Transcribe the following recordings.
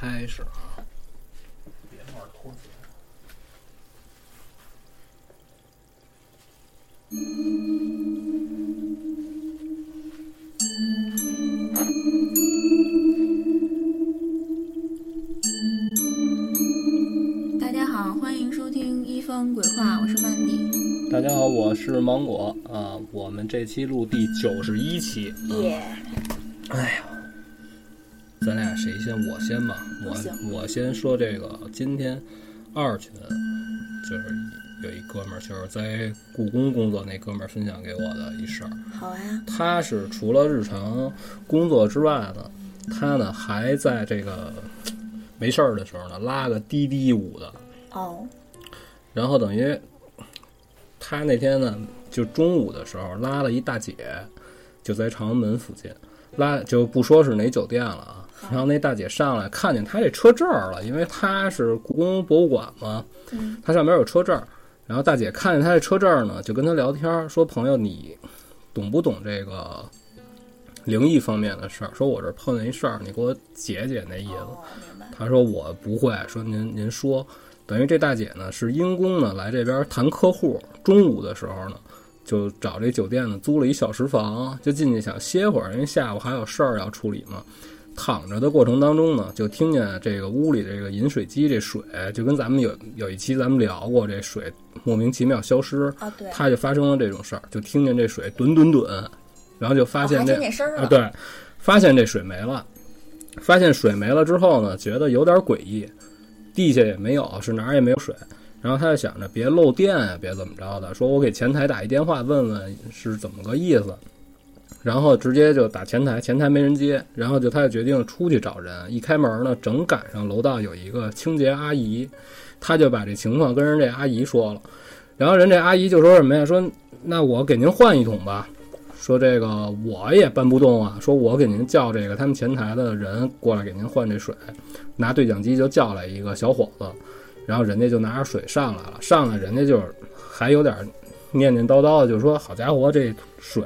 开始啊！大家好，欢迎收听一方鬼话，我是曼迪。大家好，我是芒果啊。我们这期录第九十一期。耶、哎呀，咱俩谁先？我先吧。我我先说这个。今天二群就是有一哥们儿，就是在故宫工作那哥们儿分享给我的一事儿。好呀，他是除了日常工作之外呢，他呢还在这个没事儿的时候呢拉个滴滴舞的。哦，然后等于他那天呢，就中午的时候拉了一大姐，就在长安门附近拉，就不说是哪酒店了啊。然后那大姐上来看见他这车证儿了，因为他是故宫博物馆嘛，嗯他上面有车证儿。然后大姐看见他这车证儿呢，就跟他聊天，说：“朋友，你懂不懂这个灵异方面的事儿？说我这碰见一事儿，你给我解解那意思。”他说我不会，说您您说，等于这大姐呢是因公呢来这边谈客户，中午的时候呢就找这酒店呢租了一小时房，就进去想歇会儿，因为下午还有事儿要处理嘛。躺着的过程当中呢，就听见这个屋里这个饮水机这水，就跟咱们有有一期咱们聊过，这水莫名其妙消失，啊，对，他就发生了这种事儿，就听见这水吨吨吨，然后就发现这、啊。对，发现这水没了，发现水没了之后呢，觉得有点诡异，地下也没有，是哪儿也没有水。然后他就想着别漏电啊、别怎么着的，说我给前台打一电话问问是怎么个意思。然后直接就打前台，前台没人接，然后就他就决定出去找人。一开门呢，正赶上楼道有一个清洁阿姨，他就把这情况跟人这阿姨说了。然后人这阿姨就说什么呀？说那我给您换一桶吧。说这个我也搬不动啊，说我给您叫这个他们前台的人过来给您换这水，拿对讲机就叫来一个小伙子，然后人家就拿着水上来了，上来人家就还有点念念叨叨的，就说好家伙这水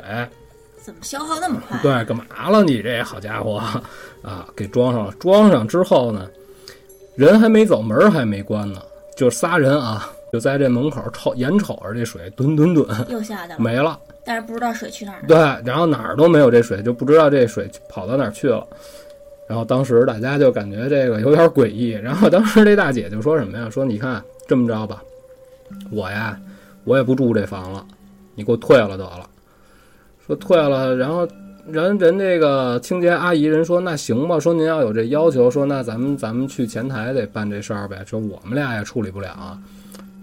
怎么消耗那么快？对干嘛了你这好家伙啊给装上了，装上之后呢，人还没走，门还没关呢，就仨人啊就在这门口瞅眼瞅着这水吨吨吨又下去了，没了。但是不知道水去哪儿了。对，然后哪儿都没有这水，就不知道这水跑到哪儿去了。然后当时大家就感觉这个有点诡异。然后当时这大姐就说什么呀？说你看这么着吧，我呀，我也不住这房了，你给我退了得了。说退了，然后人人这个清洁阿姨人说那行吧，说您要有这要求，说那咱们咱们去前台得办这事儿呗。说我们俩也处理不了。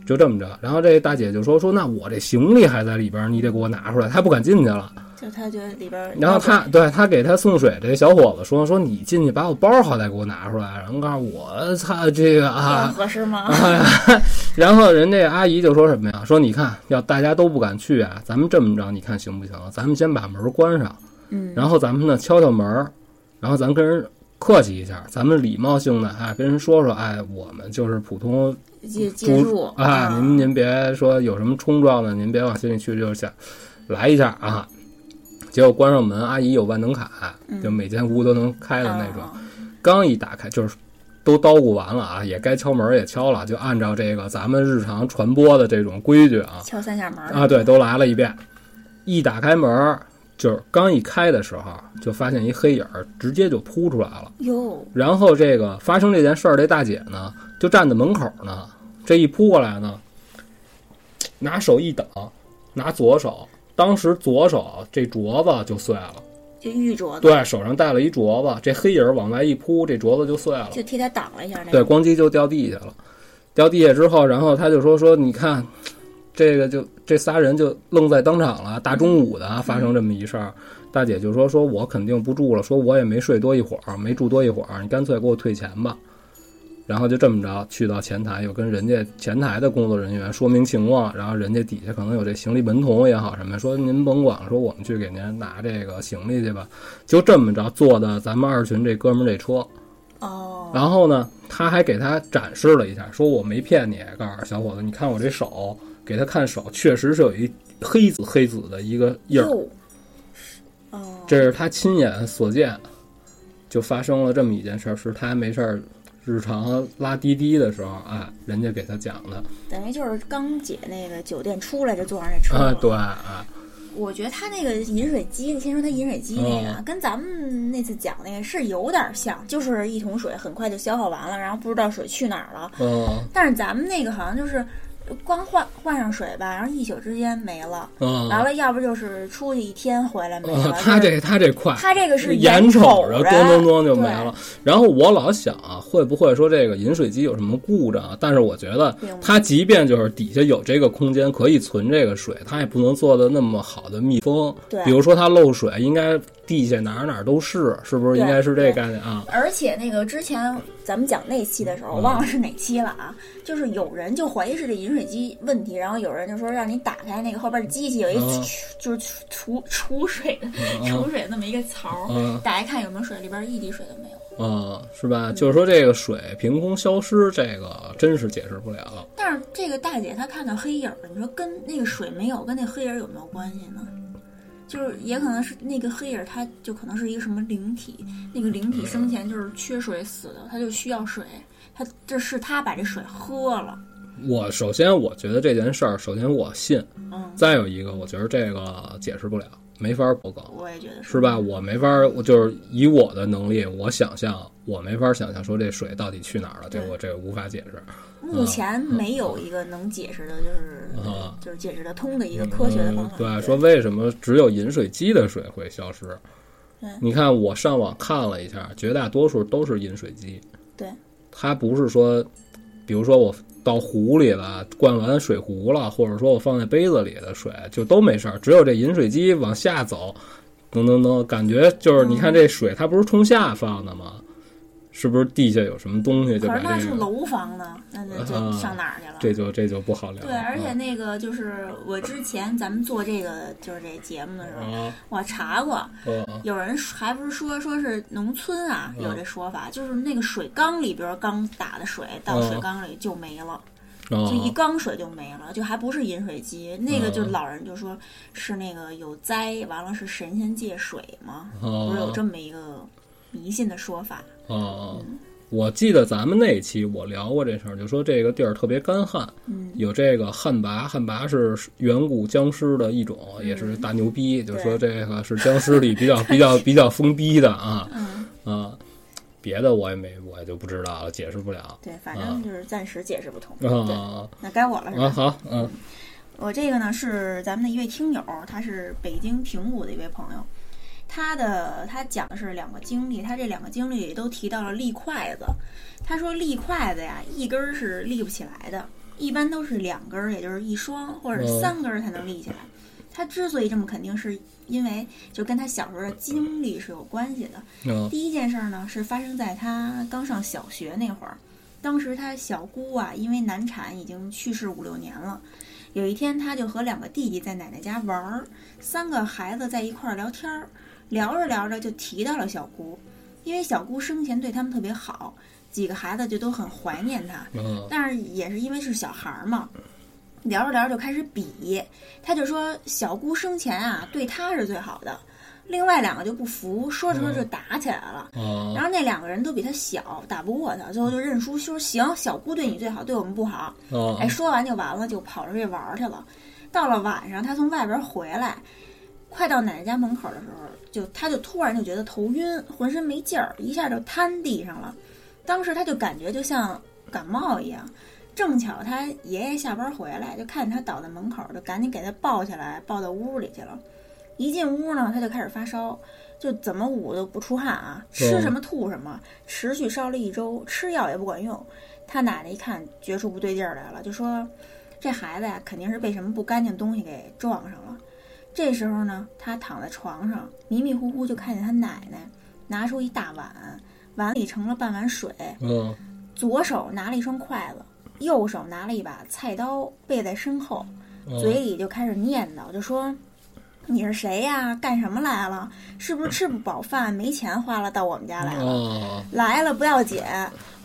就这么着，然后这大姐就说说那我这行李还在里边，你得给我拿出来。她不敢进去了，就他觉得里边，然后她对她给她送水这小伙子说说你进去把我包好歹给我拿出来，然后告诉我操这个啊，合适吗？然后人这阿姨就说什么呀？说你看要大家都不敢去啊，咱们这么着你看行不行？咱们先把门关上，嗯，然后咱们呢敲敲门，然后咱跟人客气一下，咱们礼貌性的哎跟人说说，哎我们就是普通借借入啊，您您别说有什么冲撞的，您别往心里去，就是想来一下啊。结果关上门，阿姨有万能卡，就每间屋都能开的那种。啊刚一打开，就是都叨咕完了啊，也该敲门也敲了，就按照这个咱们日常传播的这种规矩啊敲三下门啊，对，都来了一遍。一打开门，就是刚一开的时候，就发现一黑影儿直接就扑出来了。哟，然后这个发生这件事儿，这大姐呢就站在门口呢，这一扑过来呢，拿手一挡，拿左手，当时左手这镯子就碎了，就玉镯子，对手上戴了一镯子，这黑影儿往外一扑，这镯子就碎了，就替他挡了一下那对，咣叽就掉地下了。掉地下之后，然后他就说说，你看，这个就这仨人就愣在当场了。大中午的啊发生这么一事儿，大姐就说说我肯定不住了，说我也没睡多一会儿，没住多一会儿，你干脆给我退钱吧。然后就这么着去到前台，又跟人家前台的工作人员说明情况，然后人家底下可能有这行李门童也好什么，说您甭管，说我们去给您拿这个行李去吧。就这么着坐的咱们二群这哥们儿这车，哦，然后呢，他还给他展示了一下，说我没骗你，告诉小伙子，你看我这手，给他看手，确实是有一黑紫黑紫的一个印儿，哟，哦，这是他亲眼所见，就发生了这么一件事儿，是他没事儿日常拉滴滴的时候，哎，人家给他讲的等于就是刚姐那个酒店出来就坐上这车了。啊，对啊，我觉得他那个饮水机，先说他饮水机那个，嗯跟咱们那次讲那个是有点像，就是一桶水很快就消耗完了，然后不知道水去哪儿了。嗯但是咱们那个好像就是光换换上水吧，然后一宿之间没了，嗯，完了要不就是出去一天回来没了。啊，他这他这快，他这个是眼瞅瞅着咣咣咣就没了。然后我老想啊，会不会说这个饮水机有什么故障啊？但是我觉得它即便就是底下有这个空间可以存这个水，它也不能做的那么好的密封。对比如说它漏水，应该地下哪儿哪儿都是，是不是？应该是这对概念啊。而且那个之前咱们讲那期的时候，我忘了是哪期了啊。就是有人就怀疑是这饮水机问题，然后有人就说让你打开那个后边的机器，有一嗯就是储储水的储水的那么一个槽，嗯打开看有没有水，里边一滴水都没有。啊，是吧？就是说这个水凭空消失，这个真是解释不了。但是这个大姐她看到黑影儿，你说跟那个水没有，跟那黑影儿有没有关系呢？就是也可能是那个黑影儿，它就可能是一个什么灵体，那个灵体生前就是缺水死的，它就需要水，它这是它把这水喝了，我首先我觉得这件事儿，首先我信，嗯，再有一个，我觉得这个解释不了，没法报告。我也觉得是吧？我没法儿，我就是以我的能力，我想象，我没法儿想象说这水到底去哪儿了，这对我这个无法解释。目前没有一个能解释的，就是、啊就是解释得通的一个科学的方法。嗯对，说为什么只有饮水机的水会消失对？你看我上网看了一下，绝大多数都是饮水机。对，它不是说，比如说我到壶里了，灌完水壶了，或者说我放在杯子里的水就都没事儿，只有这饮水机往下走，噔噔噔，感觉就是你看这水它不是冲下放的吗？是不是地下有什么东西就把可是那这个？是楼房呢，那那就啊上哪儿去了？这就这就不好聊。对，而且那个就是我之前咱们做这个就是这节目的时候，啊我查过，啊有人还不是说说是农村啊嗯有这说法，就是那个水缸里边刚打的水到嗯水缸里就没了，啊就一缸水就没了，就还不是饮水机，那个就嗯老人就说是那个有灾，完了是神仙借水嘛，啊！不是有这么一个迷信的说法。啊，我记得咱们那期我聊过这事儿，就说这个地儿特别干旱，嗯，有这个旱魃，旱魃是远古僵尸的一种，也是大牛逼，就说这个是僵尸里比较比较比较疯逼的啊。嗯，啊，别的我也没我也就不知道了，解释不了。对，反正就是暂时解释不通。对，啊那该我了是吧？啊好嗯。我这个呢是咱们的一位听友，他是北京平谷的一位朋友，他的他讲的是两个经历，他这两个经历里都提到了立筷子。他说立筷子呀，一根儿是立不起来的，一般都是两根儿，也就是一双或者嗯三根儿才能立起来。他之所以这么肯定，是因为就跟他小时候的经历是有关系的。啊第一件事儿呢，是发生在他刚上小学那会儿。当时他小姑啊，因为难产已经去世五六年了。有一天，他就和两个弟弟在奶奶家玩儿，三个孩子在一块儿聊天儿，聊着聊着就提到了小姑，因为小姑生前对他们特别好，几个孩子就都很怀念她。啊但是也是因为是小孩儿嘛，聊着聊着就开始比，他就说小姑生前啊对他是最好的，另外两个就不服，说着说着就打起来了。啊然后那两个人都比他小，打不过他，最后就认输，说行，小姑对你最好，对我们不好。啊哎，说完就完了，就跑出去玩儿去了。到了晚上，他从外边回来，快到奶奶家门口的时候，就他就突然就觉得头晕，浑身没劲儿，一下就瘫地上了。当时他就感觉就像感冒一样。正巧他爷爷下班回来，就看见他倒在门口，就赶紧给他抱起来，抱到屋里去了。一进屋呢，他就开始发烧，就怎么捂都不出汗啊，吃什么吐什么，持续烧了一周，吃药也不管用。他奶奶一看，觉出不对劲儿来了，就说：“这孩子呀，肯定是被什么不干净东西给撞上了。”这时候呢，他躺在床上，迷迷糊糊就看见他奶奶拿出一大碗，碗里盛了半碗水，嗯左手拿了一双筷子，右手拿了一把菜刀，背在身后，嗯嘴里就开始念叨，就说：“你是谁呀？干什么来了？是不是吃不饱饭，没钱花了，到我们家来了？啊来了不要紧，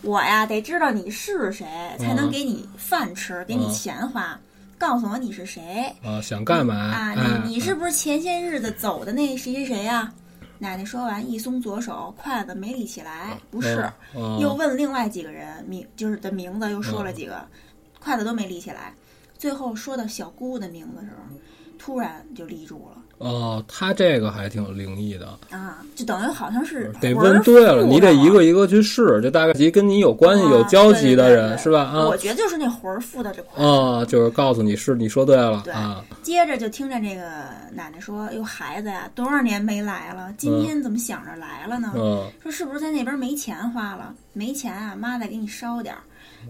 我呀得知道你是谁，才能给你饭吃，给你钱花。告诉我你是谁啊想干嘛啊？哎你你是不是前些日子走的那谁谁谁呀？奶奶说完，一松左手，筷子没立起来，不是。嗯又问另外几个人名，就是的名字，又说了几个，筷子都没立起来。最后说到小姑的名字的时候，突然就立住了哦，他这个还挺灵异的，啊，就等于好像是得问对了，你得一个一个去试，就大概及跟你有关系、啊有交集的人是吧？啊我觉得就是那魂儿附到这块儿。啊，就是告诉你是你说对了对啊，接着就听着这个奶奶说：“哟，孩子呀，多少年没来了，今天怎么想着来了呢？嗯说是不是在那边没钱花了？没钱啊，妈再给你烧点儿。”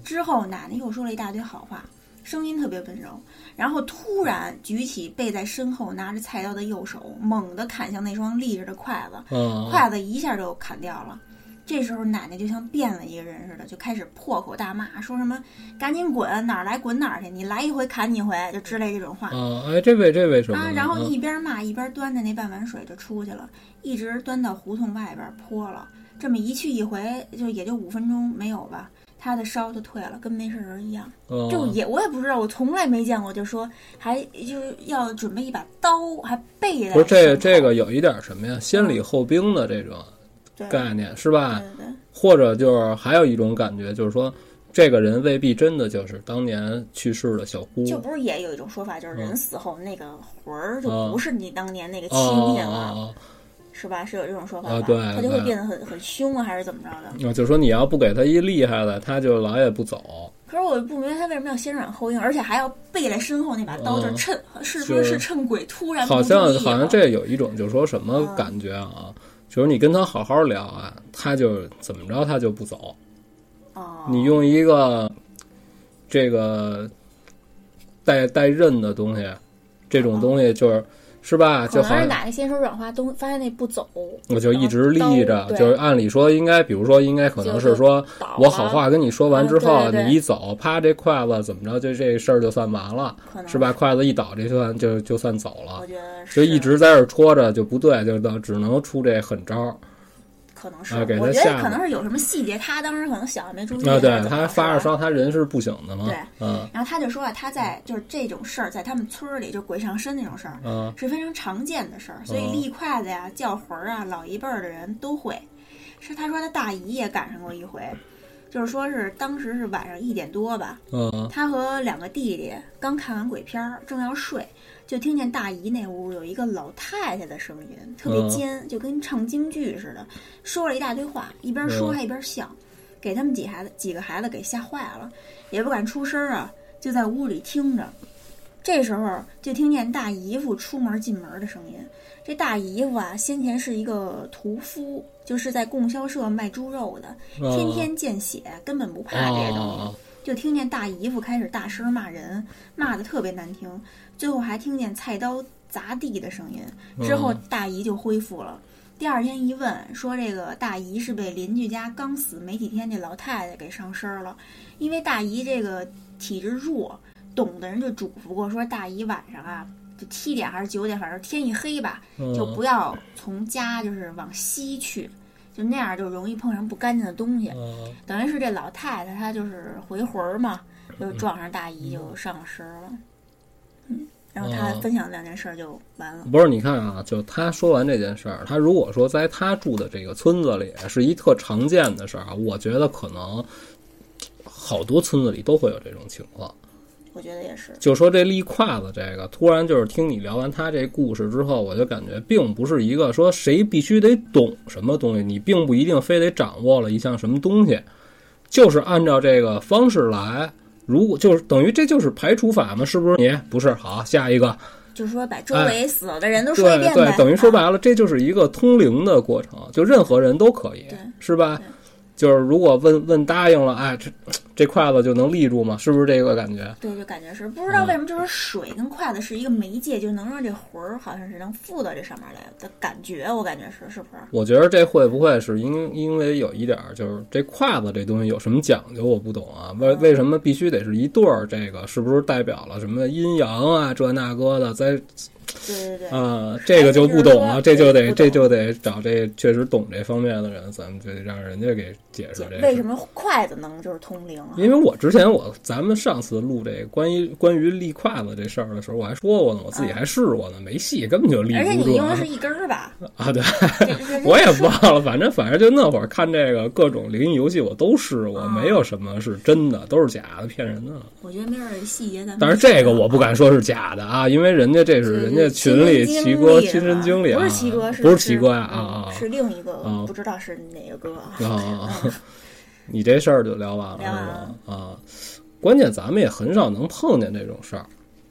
之后奶奶又说了一大堆好话，声音特别温柔，然后突然举起背在身后拿着菜刀的右手，猛地砍向那双立着的筷子，嗯，筷子一下就砍掉了。这时候奶奶就像变了一个人似的，就开始破口大骂，说什么“赶紧滚，哪儿来滚哪儿去，你来一回砍你一回”，就之类这种话。啊，哎，这位这位什么？，啊然后啊一边骂一边端着那半碗水就出去了，一直端到胡同外边泼了。这么一去一回，就也就五分钟没有吧，他的烧就退了，跟没事人一样。哦就也我也不知道，我从来没见过，就说还就是要准备一把刀，还背在不是这这个有一点什么呀？先礼后兵的这种概念是吧？对对对或者就是还有一种感觉，就是说这个人未必真的就是当年去世的小姑。就不是也有一种说法，就是人嗯死后那个魂儿就啊不是你当年那个亲哦戚了，哦是吧？是有这种说法吧？啊对他就会变得很很凶啊，还是怎么着的？啊，就是说你要不给他一厉害的，他就老也不走。可是我不明白他为什么要先软后硬，而且还要背在身后那把刀，嗯就是趁是说是趁鬼突然好像好像这有一种就是说什么嗯感觉啊？就是你跟他好好聊啊，他就怎么着他就不走。哦，你用一个这个带带刃的东西，这种东西就是是吧？可就好像哪个先手软化东，发现那不走，我就一直立着，就是按理说应该，比如说应该可能是说我好话跟你说完之后，你一走，啪，这筷子怎么着，就这事儿就算完了，是吧？筷子一倒，这算就就算走了就一直在这戳着就不对，就到只能出这狠招儿可能是，啊我觉得可能是有什么细节，他当时可能想没注意啊！对他发着烧，他人是不醒的嘛，对嗯然后他就说啊，他在就是这种事儿，在他们村儿里，就鬼上身那种事儿，嗯是非常常见的事儿，所以嗯立筷子呀、叫魂儿啊，老一辈儿的人都会。是他说他大姨也赶上过一回，就是说是当时是晚上一点多吧，嗯他和两个弟弟刚看完鬼片儿，正要睡，就听见大姨那屋有一个老太太的声音，特别嗯尖，就跟唱京剧似的，说了一大堆话，一边说嗯还一边笑，给他们几孩子几个孩子给吓坏了，也不敢出声儿啊，就在屋里听着。这时候就听见大姨夫出门进门的声音。这大姨夫啊，先前是一个屠夫，就是在供销社卖猪肉的，天嗯天见血，根本不怕这些东西。啊就听见大姨夫开始大声骂人，骂的特别难听，最后还听见菜刀砸地的声音。之后嗯大姨就恢复了。第二天一问，说这个大姨是被邻居家刚死没几天这老太太给上身了，因为大姨这个体质弱，懂的人就嘱咐过说，大姨晚上啊，就七点还是九点，反正天一黑吧，嗯就不要从家就是往西去，就那样就容易碰上不干净的东西。嗯等于是这老太太她就是回魂儿嘛，就撞上大姨就上了身了。嗯，然后她哦分享两件事儿就完了。不是，你看啊，就他说完这件事儿，他如果说在他住的这个村子里是一特常见的事儿啊，我觉得可能好多村子里都会有这种情况。我觉得也是，就说这立胯子这个，突然就是听你聊完他这故事之后，我就感觉并不是一个说谁必须得懂什么东西，你并不一定非得掌握了一项什么东西，就是按照这个方式来。如果就是等于这就是排除法嘛，是不是？你不是好，下一个，就是说把周围死了的人都说一对遍呗。对，等于说啊白了，这就是一个通灵的过程，就任何人都可以，是吧？就是如果问问答应了，哎，这这筷子就能立住吗？是不是这个感觉？对，就感觉是不嗯知道为什么，就是水跟筷子是一个媒介，就能让这魂儿好像是能附到这上面来的感觉，我感觉是是不是？我觉得这会不会是因因为有一点儿，就是这筷子这东西有什么讲究？我不懂啊，为为什么必须得是一对儿？这个是不是代表了什么阴阳啊？这那个的，在对对对，啊，这个就不懂了，这就得这就得找这确实懂这方面的人，咱们就得让人家给解释解这。为什么筷子能就是通灵啊？因为我之前我咱们上次录这关于关于立筷子这事儿的时候，我还说过呢，我自己还试过呢，没戏，根本就立而且不住啊你用的是一根儿吧？啊！对，我也忘了，反正反正就那会儿看这个各种灵异游戏，我都试过，啊没有什么是真的，都是假的，骗人的。我觉得没准儿细节。但是这个我不敢说是假的啊，因为人家这是人家群里齐哥亲身经历啊，不是齐哥，不是齐哥呀啊啊是另一个啊，不知道是哪个哥！啊 你这事儿就聊完了是吧？啊，关键咱们也很少能碰见这种事儿，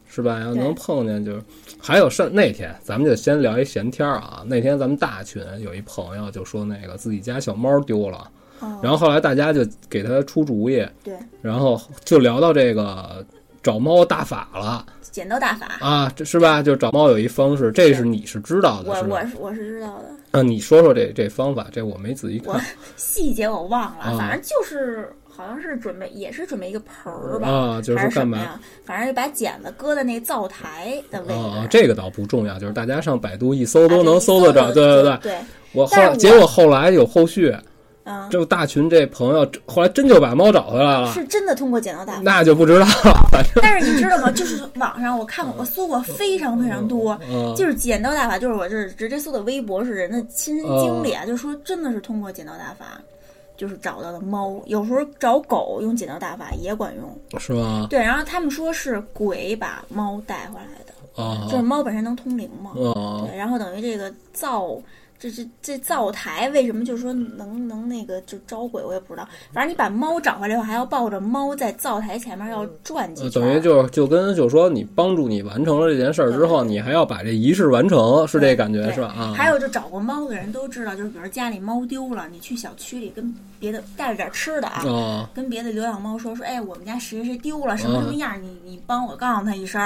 是吧？要能碰见就是，还有上那天咱们就先聊一闲天儿啊。那天咱们大群有一朋友就说那个自己家小猫丢了，哦然后后来大家就给他出主意，对，然后就聊到这个找猫大法了剪刀大法，啊，这是吧？就找猫有一方式，这是你是知道的，我是吧我？是我是知道的，啊，你说说这这方法，这我没仔细我看细节我忘了，啊反正就是好像是准备也是准备一个盆儿吧，啊，就还是干嘛？反正就把剪子搁在那灶台的位置。啊，这个倒不重要，就是大家上百度一搜啊都能搜得着。对对对，对，我后结果后来有后续，嗯，这大群这朋友后来真就把猫找回来了，是真的通过剪刀大法。那就不知道了。反正但是你知道吗？就是网上我看过，我搜过非常非常多，嗯就是剪刀大法，就是我这直接搜的微博是人的亲身经历啊，就说真的是通过剪刀大法，就是找到的猫，有时候找狗用剪刀大法也管用。是吗？对，然后他们说是鬼把猫带回来的，啊就是猫本身能通灵嘛。啊对，然后等于这个灶，这这这灶台为什么就是说能能那个就招鬼，我也不知道。反正你把猫找回来以后，还要抱着猫在灶台前面要转几圈等于就是就跟就说你帮助你完成了这件事儿之后，你还要把这仪式完成，是这感觉是吧？啊，还有就找过猫的人都知道，就是比如家里猫丢了，你去小区里跟别的带着点吃的啊。啊跟别的流浪猫说说，哎，我们家谁谁丢了，什么什么样，你你帮我告诉他一声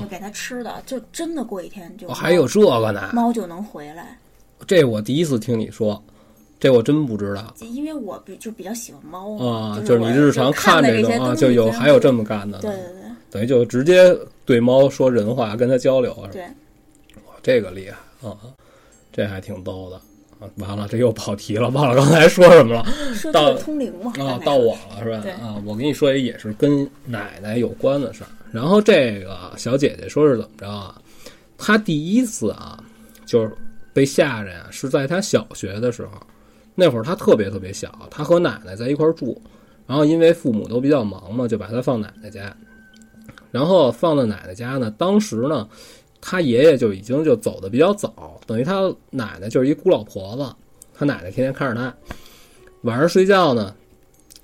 就给他吃的，就真的过一天就哦还有这个呢，猫就能回来。这我第一次听你说，这我真不知道。因为我比就比较喜欢猫啊，就是你日常看的这种啊，就有还有这么干的，对对对等于就直接对猫说人话，跟它交流，是吧？对，哇这个厉害啊，这还挺逗的啊。完了，这又跑题了，忘了刚才说什么了说到通灵嘛，啊到我了是吧？啊，我跟你说一也是跟奶奶有关的事儿。然后这个小姐姐说是怎么着啊？她第一次啊，就是被吓着呀，是在他小学的时候。那会儿他特别特别小，他和奶奶在一块儿住，然后因为父母都比较忙嘛，就把他放奶奶家。然后放到奶奶家呢，当时呢，他爷爷就已经就走的比较早，等于他奶奶就是一孤老婆子，他奶奶天天看着他。晚上睡觉呢，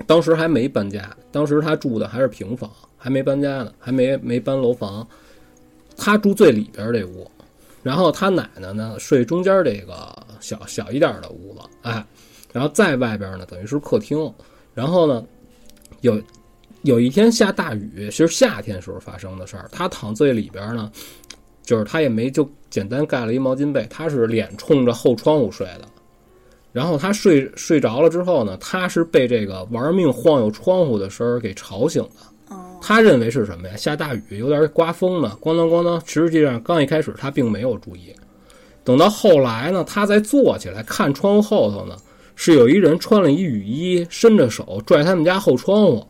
当时还没搬家，当时他住的还是平房，还没搬家呢，还没没搬楼房。他住最里边这屋，然后他奶奶呢睡中间这个小小一点的屋子，哎，然后在外边呢等于是客厅，然后呢有有一天下大雨，其实夏天时候发生的事儿。他躺最里边呢，就是他也没就简单盖了一毛巾被，他是脸冲着后窗户睡的。然后他睡睡着了之后呢，他是被这个玩命晃悠窗户的声儿给吵醒的。哦，他认为是什么呀？下大雨，有点刮风了，咣当咣当。实际上，刚一开始他并没有注意，等到后来呢，他再坐起来看窗户后头呢，是有一人穿了一雨衣，伸着手拽他们家后窗户。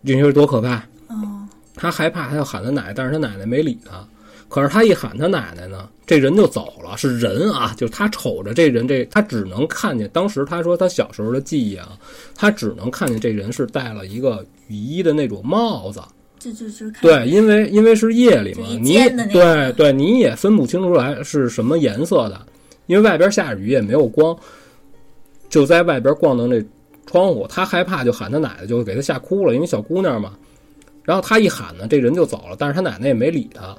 你说多可怕？哦，他害怕，他要喊他奶奶，但是他奶奶没理他。可是他一喊他奶奶呢，这人就走了，是人啊，就是他瞅着这人，这他只能看见。当时他说他小时候的记忆啊，他只能看见这人是戴了一个雨衣的那种帽子。就就对，因为因为是夜里嘛你对对，你也分不清出来是什么颜色的，因为外边下着雨也没有光，就在外边逛到那窗户。他害怕，就喊他奶奶，就给他吓哭了，因为小姑娘嘛。然后他一喊呢，这人就走了，但是他奶奶也没理他，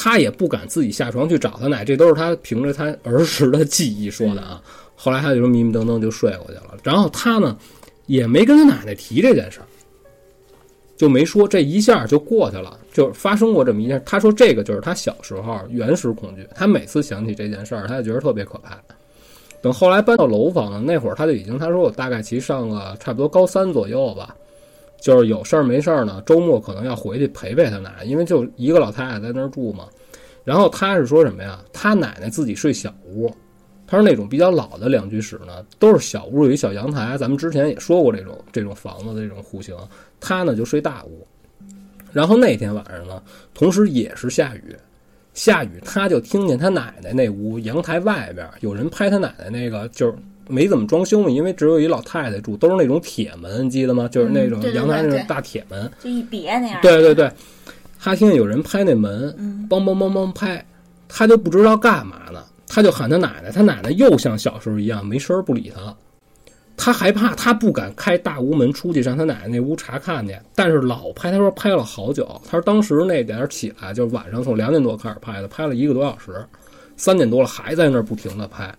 他也不敢自己下床去找他奶，这都是他凭着他儿时的记忆说的啊。后来他就迷迷瞪瞪就睡过去了，然后他呢也没跟他奶奶提这件事儿。就没说，这一下就过去了，就发生过这么一件。他说这个就是他小时候原始恐惧，他每次想起这件事儿，他就觉得特别可怕。等后来搬到楼房了，那会儿他就已经，他说我大概其上个差不多高三左右吧，就是有事儿没事儿呢，周末可能要回去陪陪他奶奶，因为就一个老太太在那儿住嘛。然后他是说什么呀？他奶奶自己睡小屋，他说那种比较老的两居室呢，都是小屋有一小阳台。咱们之前也说过这种这种房子的这种户型，他呢就睡大屋。然后那天晚上呢，同时也是下雨，下雨他就听见他奶奶那屋阳台外边有人拍他奶奶那个，就是没怎么装修嘛，因为只有一老太太住，都是那种铁门，你记得吗？就是那种阳台那种大铁门。就一别那样。对对对，他听见有人拍那门，嗯梆梆梆梆拍，他就不知道干嘛呢，他就喊他奶奶，他奶奶又像小时候一样没声儿不理他。他害怕，他不敢开大屋门出去上他奶奶那屋查看去，但是老拍，他说拍了好久。他说当时那点儿起来，就是晚上从两点多开始拍的，拍了一个多小时，三点多了还在那儿不停的拍。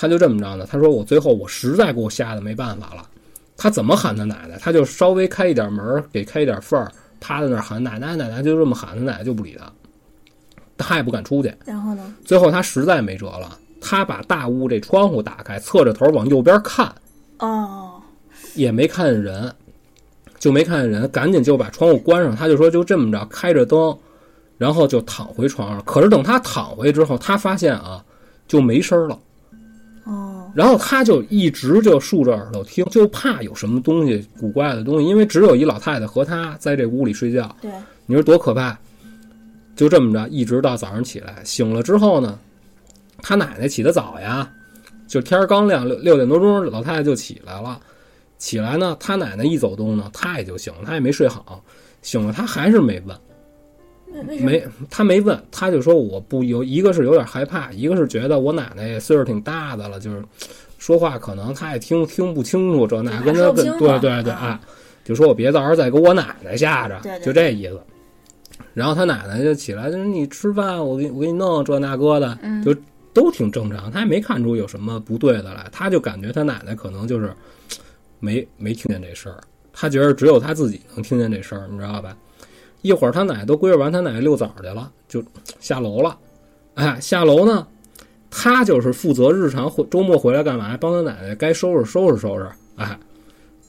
他就这么着呢，他说我最后我实在给我吓得没办法了，他怎么喊他奶奶，他就稍微开一点门儿，给开一点缝儿，趴在那儿喊奶奶奶奶，就这么喊，他奶奶就不理他，他也不敢出去。然后呢？最后他实在没辙了，他把大屋这窗户打开，侧着头往右边看，哦，也没看见人，就没看见人，赶紧就把窗户关上。他就说就这么着开着灯，然后就躺回床上。可是等他躺回之后，他发现啊就没声儿了。哦，然后他就一直就竖着耳朵听，就怕有什么东西古怪的东西，因为只有一老太太和他在这屋里睡觉，对，你说多可怕？就这么着，一直到早上起来，醒了之后呢，他奶奶起得早呀，就天儿刚亮六六点多钟，老太太就起来了。起来呢，他奶奶一走动呢，他也就醒了，他也没睡好，醒了他还是没问？没他没问，他就说我不有一个是有点害怕，一个是觉得我奶奶岁数挺大的了，就是说话可能他也听听不清楚这那，跟他跟对对对啊啊，就说我别到时候再给我奶奶吓着，就这意思。然后他奶奶就起来，就是你吃饭，我给你我给你弄这那个的，嗯就都挺正常，他也没看出有什么不对的来，他就感觉他奶奶可能就是没没听见这事儿，他觉得只有他自己能听见这事儿，你知道吧？一会儿他奶奶都归置完，他奶奶遛崽儿去了，就下楼了。哎，下楼呢，他就是负责日常回周末回来干嘛？帮他奶奶该收拾收拾收拾。哎，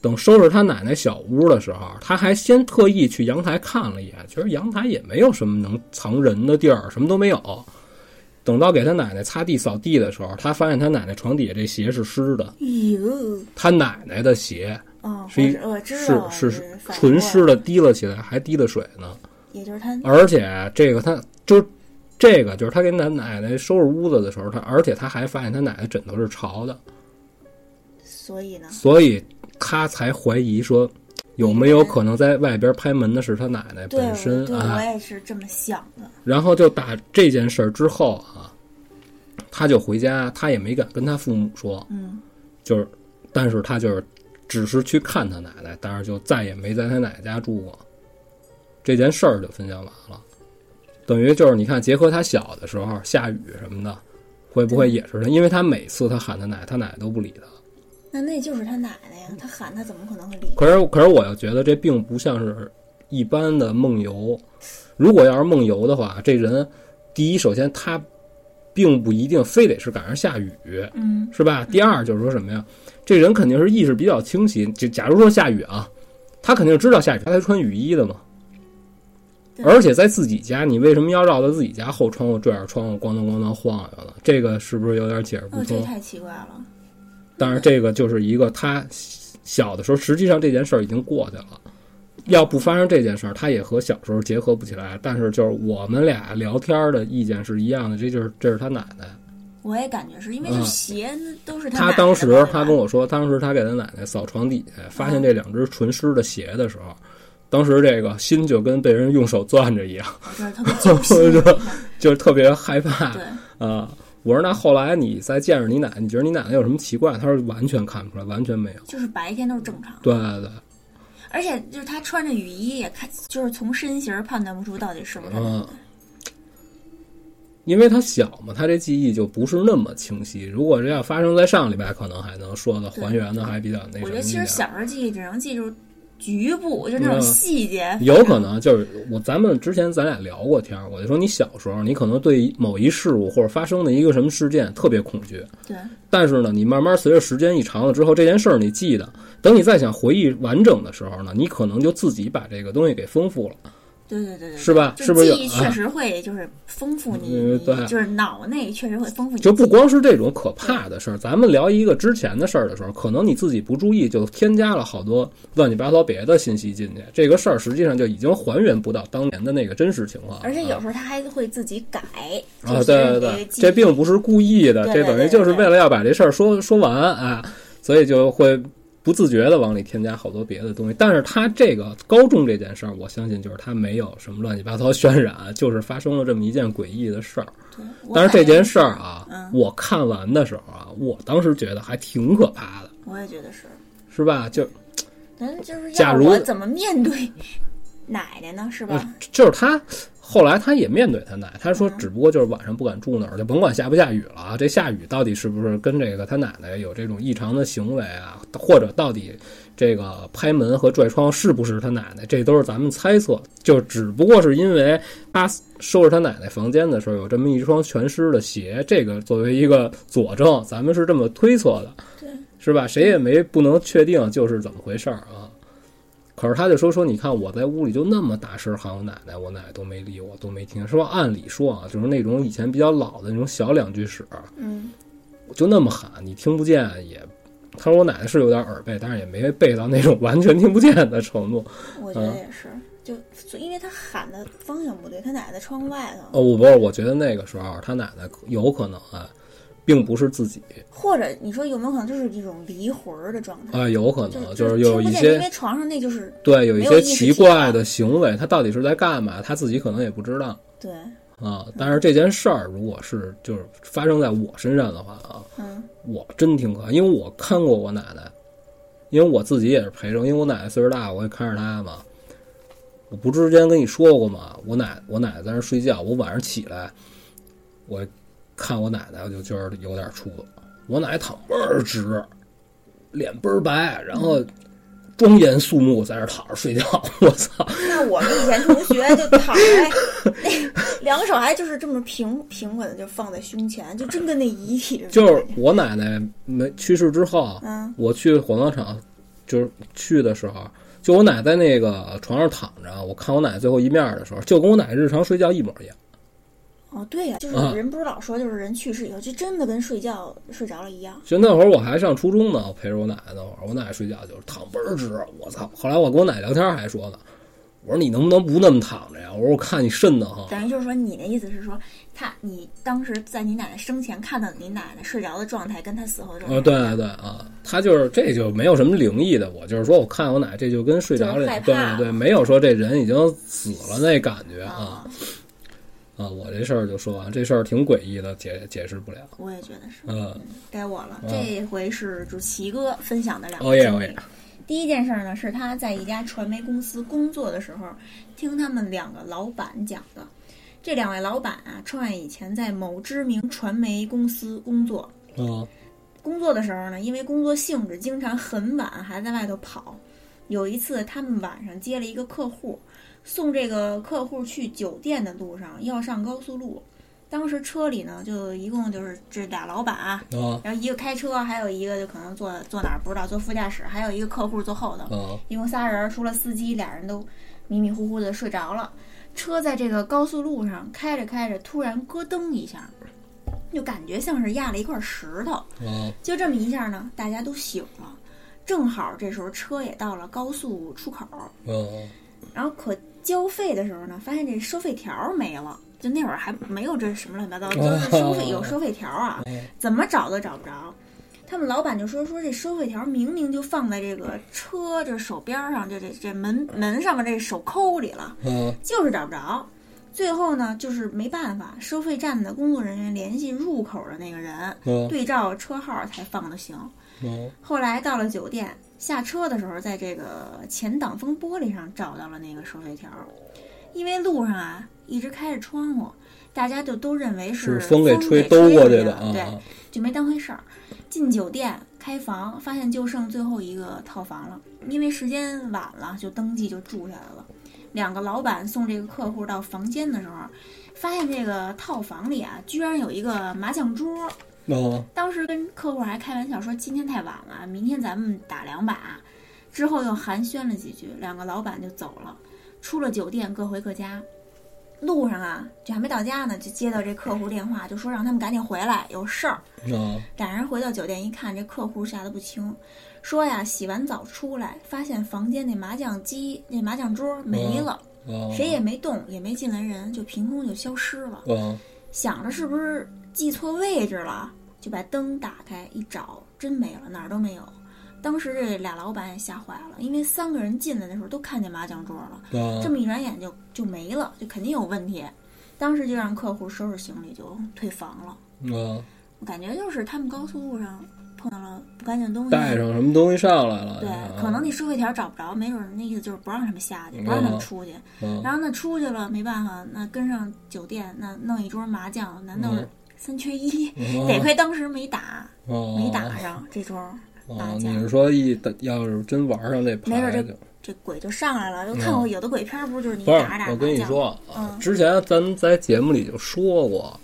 等收拾他奶奶小屋的时候，他还先特意去阳台看了一眼，其实阳台也没有什么能藏人的地儿，什么都没有。等到给他奶奶擦地扫地的时候，他发现他奶奶床底下这鞋是湿的，他奶奶的鞋哦，是一是，是纯湿的，滴了起来，还滴了水呢。也就是他而且这个他就这个就是他给他奶奶收拾屋子的时候，他而且他还发现他奶奶枕头是潮的，所以呢，所以他才怀疑说有没有可能在外边拍门的是他奶奶本身啊，我啊。也是这么想的。然后就打这件事儿之后啊，他就回家，他也没敢跟他父母说，嗯，就是，但是他就是只是去看他奶奶，但是就再也没在他奶奶家住过。这件事儿就分享完了，等于就是你看，结合他小的时候下雨什么的，会不会也是他？因为他每次他喊他奶，他奶奶都不理他。那那就是他奶奶呀，他喊他怎么可能会理？可是，可是我又觉得这并不像是一般的梦游。如果要是梦游的话，这人第一，首先他并不一定非得是赶上下雨，嗯，是吧？第二就是说什么呀？这人肯定是意识比较清晰。就假如说下雨啊，他肯定知道下雨，他才穿雨衣的嘛。而且在自己家，你为什么要绕到自己家后窗户拽着窗户咣当咣当晃悠呢？这个是不是有点解释不哦，这通？太奇怪了。当然，这个就是一个他小的时候，实际上这件事儿已经过去了。要不发生这件事儿，他也和小时候结合不起来。但是就是我们俩聊天的意见是一样的，这就是这是他奶奶。我也感觉是因为这嗯鞋那都是他当时他跟我说，当时他给他奶奶扫床底下，发现这两只纯湿的鞋的时候，当时这个心就跟被人用手攥着一样，就是特别就是特别害怕对，啊。我说那后来你再见着你奶奶，你觉得你奶奶有什么奇怪？他说完全看不出来，完全没有。就是白天都是正常，对对对，而且就是他穿着雨衣也看，就是从身形儿判断不出到底是不是嗯。因为他小嘛，他这记忆就不是那么清晰。如果这要发生在上礼拜，可能还能说的还原的还比较那什么。我觉得其实小时候记忆只能记住局部，就那种嗯细节。有可能就是我，咱们之前咱俩聊过天儿，我就说你小时候你可能对某一事物或者发生的一个什么事件特别恐惧，对，但是呢，你慢慢随着时间一长了之后，这件事儿你记得，等你再想回忆完整的时候呢，你可能就自己把这个东西给丰富了。对对对对，是吧？是不是记忆确啊？实会就是丰富你，嗯对就是脑内确实会丰富你。就不光是这种可怕的事儿，咱们聊一个之前的事儿的时候，可能你自己不注意，就添加了好多乱七八糟别的信息进去，这个事儿实际上就已经还原不到当年的那个真实情况了。而且有时候他还会自己改啊，就对对对，这并不是故意的，这等于就是为了要把这事儿说说完啊，所以就会不自觉的往里添加好多别的东西。但是他这个高中这件事儿，我相信就是他没有什么乱七八糟渲染，就是发生了这么一件诡异的事儿。对但是这件事儿啊，嗯我看完的时候啊，我当时觉得还挺可怕的，我也觉得是，是吧？就咱就是假如要我怎么面对奶奶呢？是吧？就是他后来他也面对他奶，他说嗯只不过就是晚上不敢住那儿，就甭管下不下雨了啊。这下雨到底是不是跟这个他奶奶有这种异常的行为啊？或者到底这个拍门和拽窗是不是他奶奶？这都是咱们猜测。就只不过是因为他收拾他奶奶房间的时候有这么一双全湿的鞋，这个作为一个佐证，咱们是这么推测的，对，是吧？谁也没不能确定就是怎么回事儿啊。可是他就说说，你看我在屋里就那么大声喊我奶奶，我奶奶都没理我，都没听。说？按理说啊，就是那种以前比较老的那种小两居室，嗯，我就那么喊，你听不见也。他说我奶奶是有点耳背，但是也没背到那种完全听不见的程度。我觉得也是，就就因为他喊的方向不对，他奶奶在窗外头，哦，我不是，我觉得那个时候他奶奶有可能啊，并不是自己或者你说有没有可能就是这种离魂儿的状态？啊，有可能就是有一些，因些为床上那就是对有一些奇怪的行为，他到底是在干嘛，他自己可能也不知道。对，啊，但是这件事儿如果是就是发生在我身上的话啊，嗯我真挺可怕，因为我看过我奶奶，因为我自己也是陪着，因为我奶奶岁数大，我也看着她嘛。我不之前跟你说过吗？我奶我奶奶在那儿睡觉，我晚上起来，我看我奶奶，我就觉得有点怵。我奶奶躺倍儿直，脸倍儿白，然后庄严肃穆在那儿躺着睡觉。我操！那我们以前同学就躺在那两手还就是这么平平稳的就放在胸前，就真跟那遗体似的。就是我奶奶没去世之后，嗯我去火葬场，就是去的时候，就我奶在那个床上躺着，我看我奶最后一面的时候，就跟我奶日常睡觉一模一样。哦对呀、就是啊人不是老说就是人去世以后就真的跟睡觉睡着了一样。就那会儿我还上初中呢，我陪着我奶奶那会儿，我奶奶睡觉就是躺倍儿直，我操！后来我跟我奶聊天还说呢，我说你能不能不那么躺着呀？我说我看你瘆得慌。等于就是说，你的意思是说，他你当时在你奶奶生前看到你奶奶睡着的状态，跟她死后的状态，呃，对对啊，他就是这就没有什么灵异的，我就是说我看我奶这就跟睡着了对对，没有说这人已经死了那感觉啊啊，啊，我这事儿就说完，这事儿挺诡异的，解解释不了，我也觉得是。嗯，该我了，嗯这回是主齐哥分享的两哦耶哦个经历耶。第一件事儿呢，是他在一家传媒公司工作的时候，听他们两个老板讲的。这两位老板啊，创业以前在某知名传媒公司工作，啊工作的时候呢，因为工作性质，经常很晚还在外头跑。有一次，他们晚上接了一个客户，送这个客户去酒店的路上要上高速路，当时车里呢就一共就是这俩老板、啊然后一个开车，还有一个就可能坐坐哪儿不知道，坐副驾驶，还有一个客户坐后头，啊。一共仨人，除了司机，俩人都迷迷糊糊的睡着了。车在这个高速路上开着开着，突然咯噔一下，就感觉像是压了一块石头。啊。就这么一下呢，大家都醒了。正好这时候车也到了高速出口，啊。然后可交费的时候呢，发现这收费条没了。就那会儿还没有这什么乱七八糟，就是收费有收费条啊，怎么找都找不着。他们老板就说说这收费条明明就放在这个车这手边上，这这这门门上面这手抠里了，啊就是找不着。最后呢，就是没办法，收费站的工作人员联系入口的那个人，啊对照车号才放的行。啊后来到了酒店，下车的时候，在这个前挡风玻璃上找到了那个收费条。因为路上啊一直开着窗户，大家就都认为是风给吹兜过去的对，就没当回事儿。进酒店开房，发现就剩最后一个套房了，因为时间晚了，就登记就住下来了。两个老板送这个客户到房间的时候，发现这个套房里啊，居然有一个麻将桌。啊当时跟客户还开玩笑说今天太晚了，明天咱们打两把。之后又寒暄了几句，两个老板就走了。出了酒店各回各家。路上啊，就还没到家呢，就接到这客户电话，就说让他们赶紧回来，有事儿。啊俩人回到酒店一看，这客户吓得不轻，说呀，洗完澡出来，发现房间那麻将机、那麻将桌没了，啊，谁也没动，也没进来人，就凭空就消失了。啊想着是不是记错位置了，就把灯打开一找，真没了，哪儿都没有。当时这俩老板也吓坏了，因为三个人进来的时候都看见麻将桌了，啊这么一转眼就就没了，就肯定有问题。当时就让客户收拾行李就退房了。啊，我感觉就是他们高速路上碰到了不干净东西，带上什么东西上来了？对，啊可能那收费条找不着，没准儿那意思就是不让他们下去，不让他们出去。嗯然后那出去了没办法，那跟上酒店那弄一桌麻将，难道是三缺一？嗯得亏当时没打，哦没打上这桌，哦你是说一要是真玩上这没准这这鬼就上来了。就看过有的鬼片儿，不是就是你打着打着我跟你说，之前咱在节目里就说过，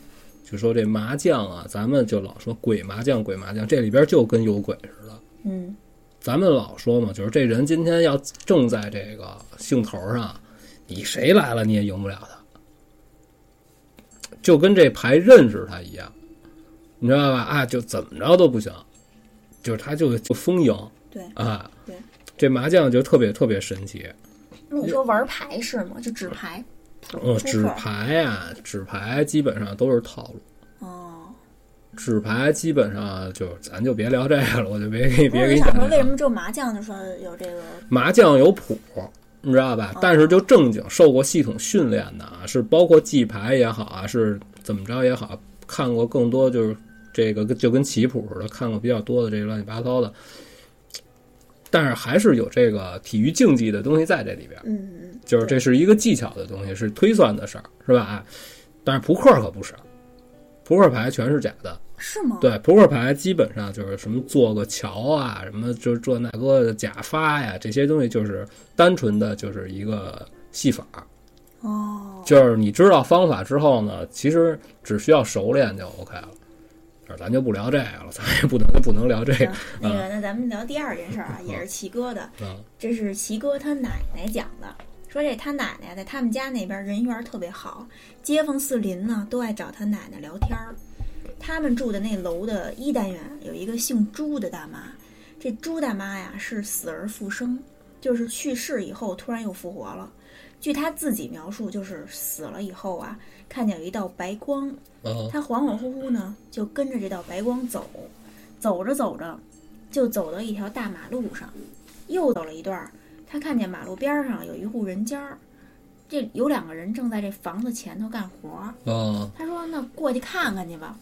就说这麻将啊，咱们就老说鬼麻将，鬼麻将，这里边就跟有鬼似的。嗯，咱们老说嘛，就是这人今天要正在这个兴头上，你谁来了你也赢不了他，就跟这牌认识他一样，你知道吧？啊，就怎么着都不行，就是他就就疯赢对。啊。对，这麻将就特别特别神奇。那你说玩牌是吗？就纸牌？嗯，纸牌呀、纸牌基本上都是套路。哦，纸牌基本上就咱就别聊这个了，我就别给你别给你是我想说，为什。么只有麻将就说有这个？麻将有谱，你知道吧？哦但是就正经受过系统训练的啊，是包括记牌也好啊，是怎么着也好，看过更多就是这个就跟棋谱似的，看过比较多的这个乱七八糟的。但是还是有这个体育竞技的东西在这里边，嗯嗯，就是这是一个技巧的东西，是推算的事儿，是吧？哎，但是扑克可不是，扑克牌全是假的。是吗？对，扑克牌基本上就是什么做个桥啊，什么就这那个的假发呀，这些东西就是单纯的就是一个戏法，哦，就是你知道方法之后呢，其实只需要熟练就 OK 了。就是咱就不聊这个了，咱也不能不能聊这个行，那个，那咱们聊第二件事儿啊，也是齐哥的。嗯。这是齐哥他奶奶讲的，说这他奶奶在他们家那边人缘儿特别好，街坊四邻呢都爱找他奶奶聊天儿。他们住的那楼的一单元有一个姓朱的大妈，这朱大妈呀是死而复生，就是去世以后突然又复活了。据她自己描述，就是死了以后啊，看见有一道白光，嗯他恍恍惚惚呢，就跟着这道白光走，走着走着，就走到一条大马路上，又走了一段儿，他看见马路边上有一户人家儿，这有两个人正在这房子前头干活儿。哦，他说：“那过去看看去吧。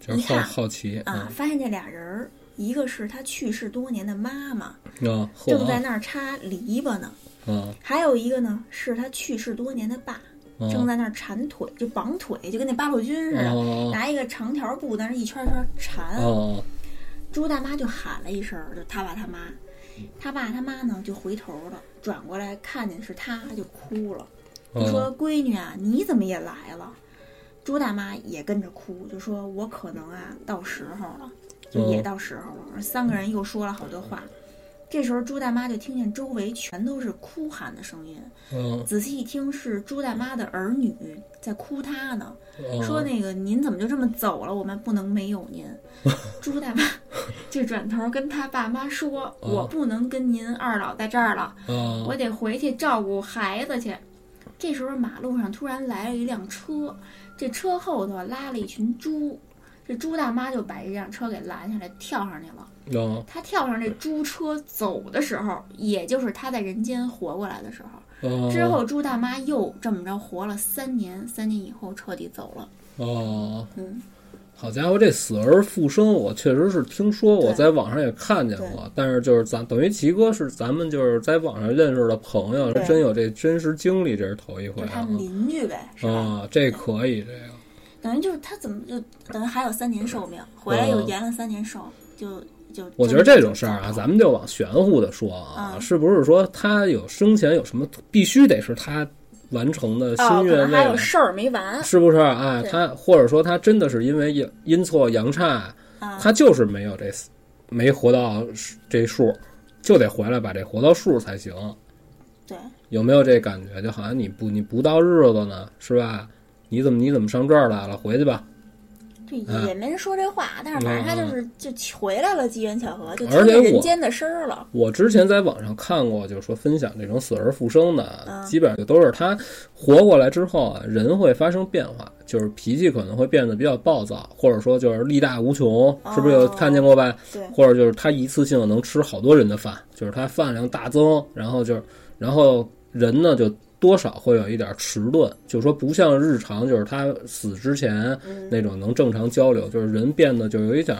就是好一看好奇啊，发现这俩人儿，一个是他去世多年的妈妈，啊，正在那儿插篱笆呢；啊还有一个呢，是他去世多年的爸，正啊在那儿缠腿，就绑腿，就跟那八路军似的。啊拿一个长条布，在那一圈圈儿缠。哦朱大妈就喊了一声儿，就他爸他妈，他爸他妈呢就回头了，转过来看见是他，就哭了，就啊说：“闺女啊，你怎么也来了？”朱大妈也跟着哭，就说：“我可能啊到时候了，就也到时候了。三个人又说了好多话。这时候朱大妈就听见周围全都是哭喊的声音，嗯仔细一听是朱大妈的儿女在哭她呢。嗯说那个您怎么就这么走了？我们不能没有您。朱大妈就转头跟他爸妈说：“我不能跟您二老在这儿了，啊我得回去照顾孩子去。”这时候马路上突然来了一辆车，这车后头拉了一群猪，这朱大妈就把这辆车给拦下来，跳上去了。啊她跳上这猪车走的时候，也就是她在人间活过来的时候。啊之后朱大妈又这么着活了三年，三年以后彻底走了。哦，嗯，好家伙，这死而复生，我确实是听说，我在网上也看见过。但是就是咱等于齐哥是咱们就是在网上认识的朋友，对真有这真实经历，这是头一回啊他！们邻居呗，是吧？啊，这可以，这个等于就是他怎么就等于还有三年寿命，回来又延了三年寿，就就。我觉得这种事儿啊，咱们就往玄乎的说啊，嗯是不是说他有生前有什么必须得是他完成的心愿还有？事儿没完是不是？哎，他或者说他真的是因为阴阴错阳差，啊。他就是没有这没活到这数，就得回来把这活到数才行。对，有没有这感觉？就好像你不你不到日子呢，是吧？你怎么你怎么上这儿来了？回去吧。也没人说这话，但是反正他就是就回来了，机缘巧合，就听见人我间的声儿了。我之前在网上看过，就是说分享这种死而复生的，嗯基本上就都是他活过来之后啊，人会发生变化，就是脾气可能会变得比较暴躁，或者说就是力大无穷，是不是有哦看见过吧？对，或者就是他一次性能吃好多人的饭，就是他饭量大增，然后就是然后人呢就多少会有一点迟钝，就是说不像日常，就是他死之前嗯，那种能正常交流，就是人变得就有一点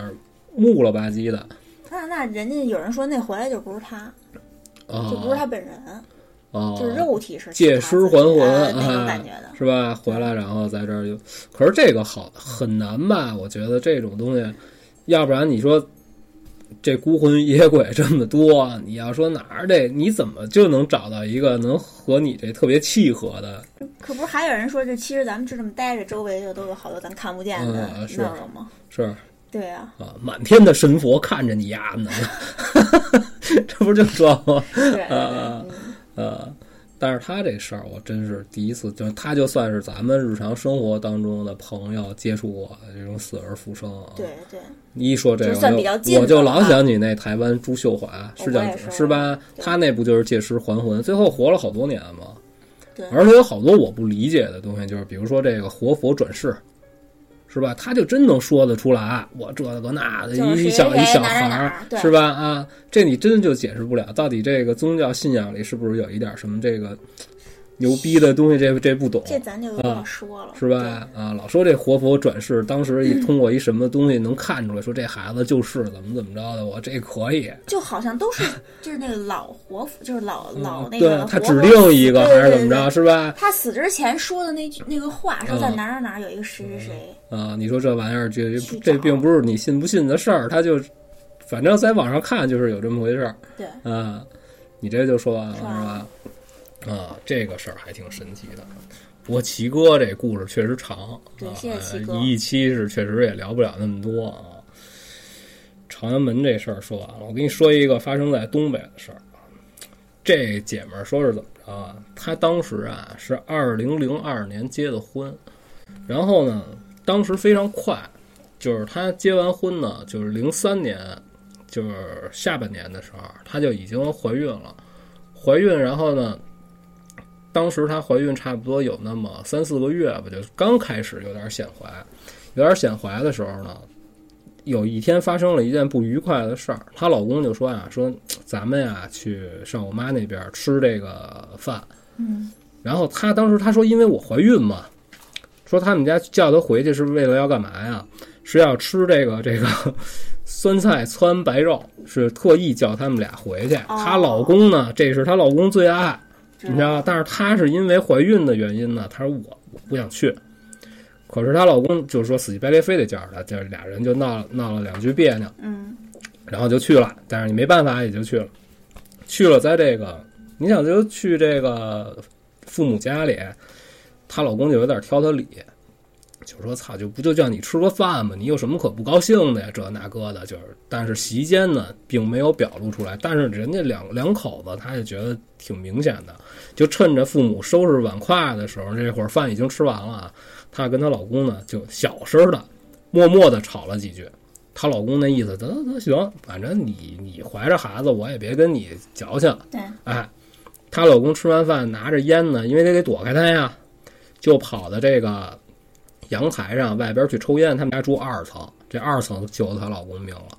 木了吧唧的那那人家有人说那回来就不是他，啊，就不是他本人，哦，就是肉体是借尸还魂啊那种啊感觉的。是吧？回来然后在这儿就，可是这个好很难吧？我觉得这种东西，要不然你说这孤魂野鬼这么多，你要说哪儿这你怎么就能找到一个能和你这特别契合的？可不是还有人说，这其实咱们就这么待着，周围就都有好多咱看不见的嗯是那个吗？是对啊，啊，满天的神佛看着你呀呢，这不就说吗？对对对，啊嗯呃，但是他这事儿我真是第一次，就他就算是咱们日常生活当中的朋友接触过这种死而复生啊。对对，你一说这个，就我就老想起那台湾朱秀华，是叫是是吧？他那不就是借尸还魂，最后活了好多年吗？对而且有好多我不理解的东西，就是比如说这个活佛转世，是吧？他就真能说得出来，我这个那的，就是一小一小孩儿是吧？啊，这你真就解释不了，到底这个宗教信仰里是不是有一点什么这个牛逼的东西？这这不懂，这咱就不说了，是吧？啊，老说这活佛转世，当时一通过一什么东西能看出来，说这孩子就是怎么怎么着的，我这可以。就好像都是就是那个老活佛，就是老老那个他指定一个还是怎么着，是吧？他死之前说的那句那个话，说在嗯哪儿哪儿哪儿有一个谁谁谁，啊，你说这玩意儿，这这并不是你信不信的事儿，他就反正在网上看就是有这么回事儿对，啊。你这就说完了是是吧？啊，这个事儿还挺神奇的。不过齐哥这故事确实长，对啊谢谢齐哥一期是确实也聊不了那么多啊。朝阳门这事儿说完了，我跟你说一个发生在东北的事儿。这姐们儿说是怎么着啊？她当时啊是二零零二年结的婚，然后呢，当时非常快，就是她结完婚呢，就是零三年，就是下半年的时候，她就已经怀孕了。怀孕，然后呢，当时她怀孕差不多有那么三四个月吧，就刚开始有点显怀，有点显怀的时候呢，有一天发生了一件不愉快的事儿，她老公就说啊，说咱们呀去上我妈那边吃这个饭，嗯，然后她当时她说，因为我怀孕嘛，说他们家叫她回去是为了要干嘛呀？是要吃这个这个酸菜汆白肉，是特意叫他们俩回去。哦她老公呢，这是她老公最爱，知你知道吧？但是她是因为怀孕的原因呢，她说我我不想去。可是她老公就是说死乞白赖非得叫着她，就是俩人就闹闹了两句别扭。嗯然后就去了，但是你没办法也就去了，去了在这个，你想就去这个父母家里，她老公就有点挑她理，就说操，就不就叫你吃个饭吗？你有什么可不高兴的呀？这那个的，就是，但是席间呢，并没有表露出来，但是人家两两口子，他就觉得挺明显的，就趁着父母收拾碗筷的时候，这会儿饭已经吃完了啊，她跟她老公呢就小声的、默默的吵了几句。她老公那意思，得得行，反正你你怀着孩子，我也别跟你矫情。对，哎，她老公吃完饭拿着烟呢，因为得得躲开她呀，就跑到这个阳台上外边去抽烟。他们家住二层，这二层救她老公命了。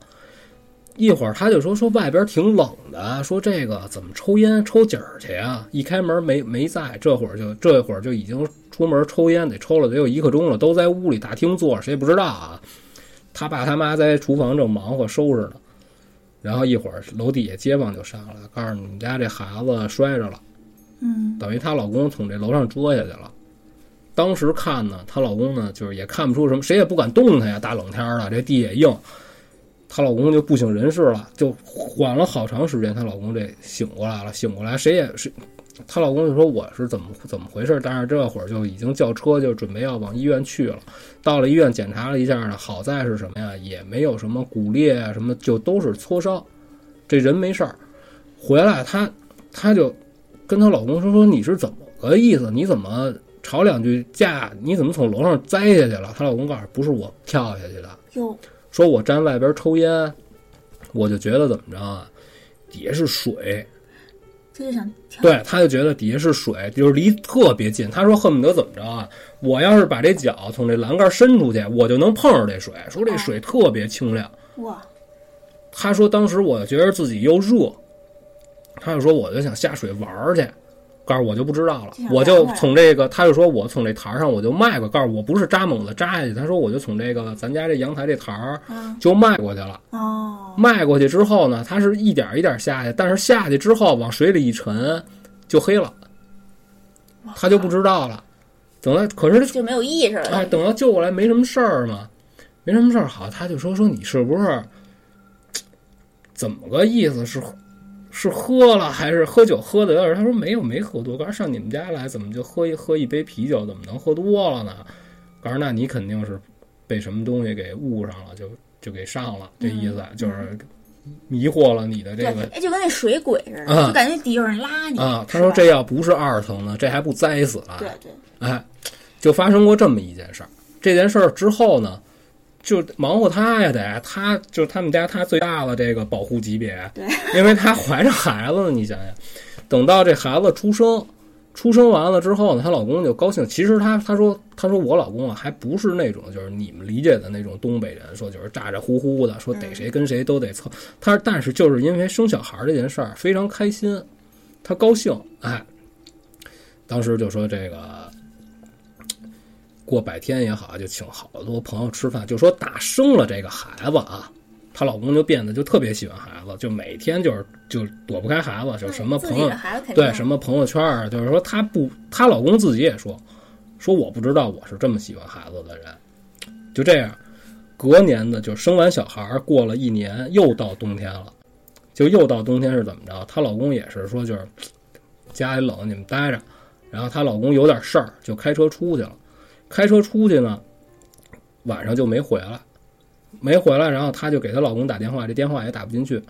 一会儿她就说说外边挺冷的，说这个怎么抽烟抽几儿去啊？一开门没没在，这会儿就这会儿就已经出门抽烟，得抽了得有一刻钟了，都在屋里大厅坐着，谁也不知道啊。他爸他妈在厨房正忙活收拾呢，然后一会儿楼底下街坊就上来，告诉你们家这孩子摔着了，嗯等于她老公从这楼上捉下去了。当时看呢，她老公呢就是也看不出什么，谁也不敢动她呀，大冷天的，这地也硬。她老公就不省人事了，就缓了好长时间，她老公这醒过来了，醒过来谁也是，她老公就说我是怎么怎么回事，但是这会儿就已经叫车，就准备要往医院去了。到了医院检查了一下呢，好在是什么呀？也没有什么骨裂啊，什么就都是挫伤，这人没事儿。回来她她就跟她老公说说你是怎么个意思？你怎么吵两句架？你怎么从楼上栽下去了？她老公告诉不是我跳下去的，哟，说我站外边抽烟，我就觉得怎么着啊，底下是水，他就想跳。对，他就觉得底下是水，就是离特别近。他说恨不得怎么着啊，我要是把这脚从这栏杆伸出去，我就能碰上这水。说这水特别清亮。哇，他说当时我觉得自己又热，他就说我就想下水玩儿去。告诉我就不知道了我就从这个，他就说我从这台儿上我就迈过，告诉我不是扎猛子扎下去，他说我就从这个咱家这阳台这台儿啊，就迈过去了。哦，迈过去之后呢，他是一点一点下去，但是下去之后往水里一沉，就黑了，他就不知道了。等到可是就没有意识了。哎，等到救过来没什么事儿嘛，没什么事儿。好，他就说说你是不是怎么个意思？是是喝了还是喝酒喝的有点儿？他说没有，没喝多。刚上你们家来，怎么就喝一喝一杯啤酒，怎么能喝多了呢？告诉那你肯定是被什么东西给误上了，就就给上了。这意思就是迷惑了你的这，个哎，就跟那水鬼似的，啊就感觉底有人拉你啊。他说这要不是二层呢，这还不栽死了？对对，哎，就发生过这么一件事儿。这件事儿之后呢，就忙活他呀，得他就是他们家他最大的这个保护级别，对，因为他怀着孩子呢。你想想，等到这孩子出生，出生完了之后呢，她老公就高兴。其实他他说他说我老公啊，还不是那种就是你们理解的那种东北人，说就是咋咋呼呼的，说逮谁跟谁都得凑。他但是就是因为生小孩这件事儿非常开心，他高兴，哎，当时就说这个。过百天也好，就请好多朋友吃饭，就说打生了这个孩子啊，她老公就变得就特别喜欢孩子，就每天就是就躲不开孩子，就什么朋友对什么朋友圈啊，就是说她不，她老公自己也说，说我不知道我是这么喜欢孩子的人，就这样，隔年的就生完小孩儿，过了一年，又到冬天了，就又到冬天是怎么着？她老公也是说就是家里冷，你们待着，然后她老公有点事儿，就开车出去了。开车出去呢，晚上就没回来，没回来，然后她就给她老公打电话，这电话也打不进去，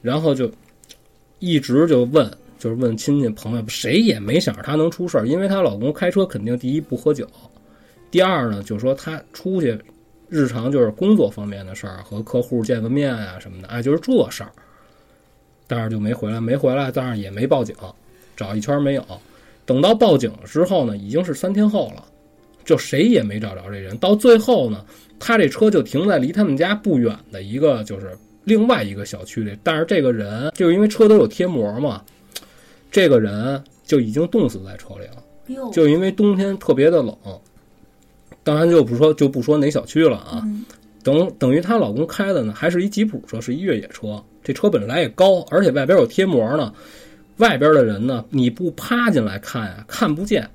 然后就一直就问，就是问亲戚朋友，谁也没想着她能出事儿，因为她老公开车肯定第一不喝酒，第二呢，就是说他出去日常就是工作方面的事儿，和客户见个面啊什么的，哎，就是这事儿，但是就没回来，没回来，但是也没报警，找一圈没有，等到报警之后呢，已经是三天后了。就谁也没找着这人。到最后呢，他这车就停在离他们家不远的一个就是另外一个小区里，但是这个人就是因为车都有贴膜嘛，这个人就已经冻死在车里了。就因为冬天特别的冷，当然就不说就不说哪小区了啊。嗯等等于她老公开的呢，还是一吉普车，是一越野车。这车本来也高，而且外边有贴膜呢，外边的人呢，你不趴进来看呀，看不见。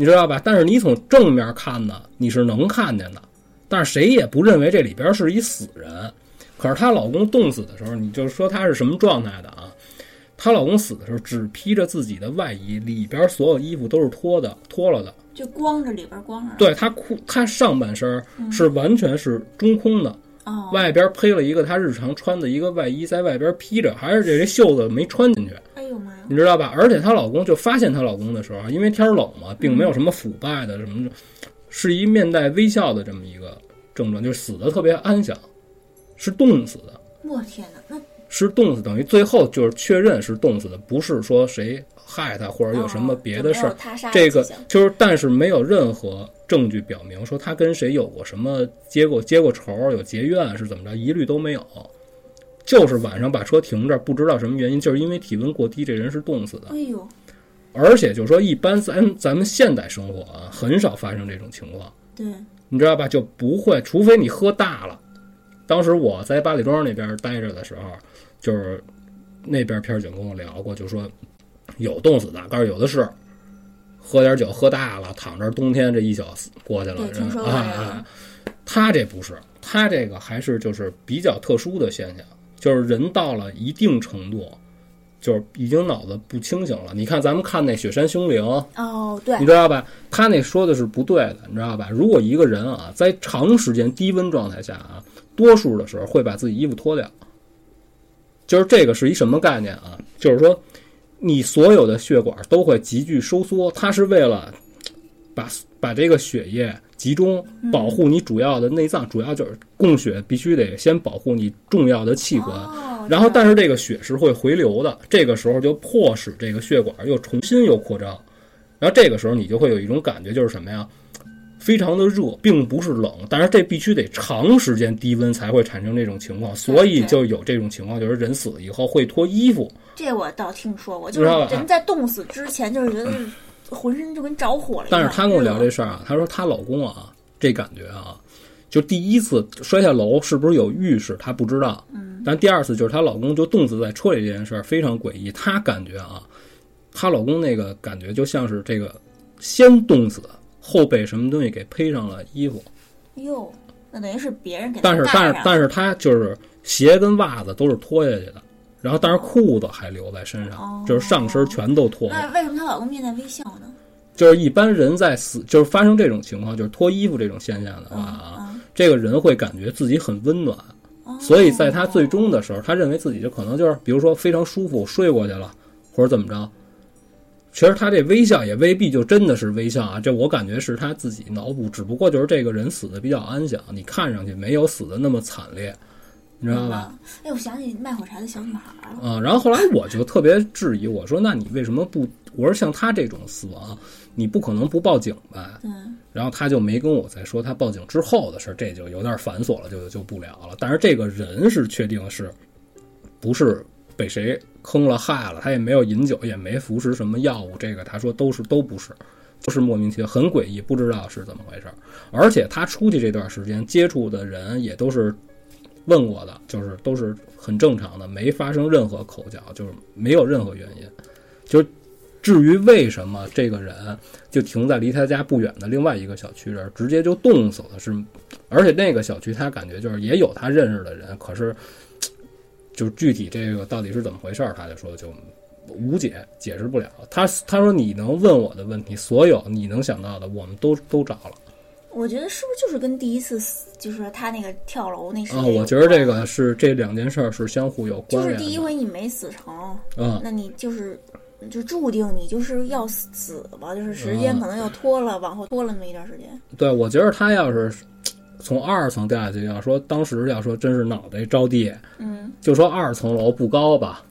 你知道吧？但是你从正面看呢，你是能看见的。但是谁也不认为这里边是一死人。可是她老公冻死的时候，你就说她是什么状态的啊？她老公死的时候只披着自己的外衣，里边所有衣服都是脱的，脱了的。就光着里边光着。对她裤，她上半身是完全是中空的，哦，外边披了一个她日常穿的一个外衣，在外边披着，还是这这袖子没穿进去。哎呦妈呀！你知道吧？而且她老公就发现她老公的时候，因为天儿冷嘛，并没有什么腐败的什么，是一面带微笑的这么一个症状，就是死的特别安详，是冻死的，我天哪，那是冻死，等于最后就是确认是冻死的，不是说谁害他或者有什么别的事儿。这个就是，但是没有任何证据表明说他跟谁有过什么结过结过仇，有结怨是怎么着，一律都没有。就是晚上把车停这儿，不知道什么原因，就是因为体温过低，这人是冻死的。哎呦，而且就说一般咱咱们现代生活啊，很少发生这种情况，对，你知道吧？就不会，除非你喝大了。当时我在八里庄那边待着的时候，就是那边片儿警跟我聊过，就说有冻死的，告诉有的是，喝点酒喝大了，躺这儿冬天这一宿过去了！他这不是，他这个还是就是比较特殊的现象，就是人到了一定程度，就是已经脑子不清醒了。你看咱们看那《雪山凶灵》，哦，对你，知道吧？他那说的是不对的，你知道吧？如果一个人啊，在长时间低温状态下啊，多数的时候会把自己衣服脱掉。就是这个是一什么概念啊？就是说，你所有的血管都会急剧收缩，它是为了把把这个血液集中，保护你主要的内脏，主要就是供血必须得先保护你重要的器官。哦，然后，但是这个血是会回流的，这个时候就迫使这个血管又重新又扩张，然后这个时候你就会有一种感觉，就是什么呀？非常的热，并不是冷，但是这必须得长时间低温才会产生这种情况，所以就有这种情况，就是人死了以后会脱衣服。这我倒听说过，就是人在冻死之前，就是觉得浑身就跟着火了。但是她跟我聊这事儿啊，她说她老公啊，这感觉啊，就第一次摔下楼是不是有预示，她不知道。嗯。但第二次就是她老公就冻死在车里这件事儿非常诡异，她感觉啊，她老公那个感觉就像是这个先冻死，后被什么东西给披上了衣服，哟，那等于是别人给他但是但是但是她就是鞋跟袜子都是脱下去的。然后，但是裤子还留在身上，哦就是上身全都脱了。那为什么她老公面带微笑呢？就是一般人在死，就是发生这种情况，就是脱衣服这种现象的话啊，嗯这个人会感觉自己很温暖，哦所以在他最终的时候，他认为自己就可能就是，比如说非常舒服睡过去了，或者怎么着。其实他这微笑也未必就真的是微笑啊，这我感觉是他自己脑补，只不过就是这个人死的比较安详，你看上去没有死的那么惨烈，你知道吧？？哎，我想起卖火柴的小女孩了。啊、然后后来我就特别质疑，我说那你为什么不？我说像他这种死亡，你不可能不报警吧？对，然后他就没跟我再说他报警之后的事儿，这就有点繁琐了，就就不聊了。但是这个人是确定是，不是被谁坑了害了，他也没有饮酒，也没服食什么药物，这个他说都是都不是，就是莫名其妙，很诡异，不知道是怎么回事儿。而且他出去这段时间接触的人也都是问过的，就是都是很正常的，没发生任何口角，就是没有任何原因。就至于为什么这个人就停在离他家不远的另外一个小区这儿，直接就冻死了，是，而且那个小区他感觉就是也有他认识的人，可是就具体这个到底是怎么回事儿，他就说就无解，解释不了。他他说你能问我的问题，所有你能想到的，我们都都找了我觉得是不是就是跟第一次死，就是他那个跳楼那事啊。件有我觉得这个是这两件事儿是相互有就是关联的。第一回你没死成，嗯，那你就是就注定你就是要死吧，就是时间嗯可能要拖了，往后拖了那么一段时间。对，我觉得他要是从二层掉下去，要说当时要说真是脑袋着地，嗯，就说二层楼不高吧，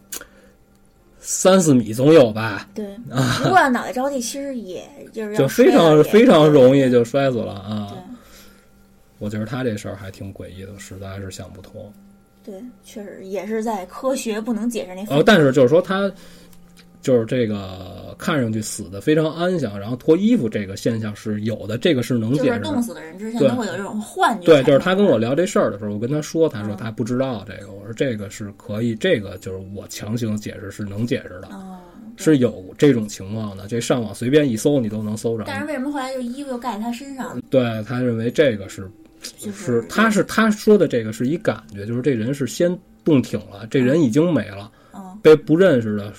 三四米总有吧，对。啊、不过脑袋着地，其实也就是要就非常非常容易就摔死了啊。我觉得他这事儿还挺诡异的，实在是想不通。对，确实也是在科学不能解释那范呃，但是就是说他就是这个看上去死的非常安详，然后脱衣服这个现象是有的，这个是能就是解释的。冻死的人之前对都会有这种幻觉。对，就是他跟我聊这事儿的时候，我跟他说，他说嗯他不知道这个，我说这个是可以，这个就是我强行解释是能解释的，哦，是有这种情况的。这上网随便一搜，你都能搜着。但是为什么后来就衣服又盖在他身上？对他认为这个是就是他是他说的这个是一感觉，就是这人是先冻挺了，这人已经没了，嗯，被不认识的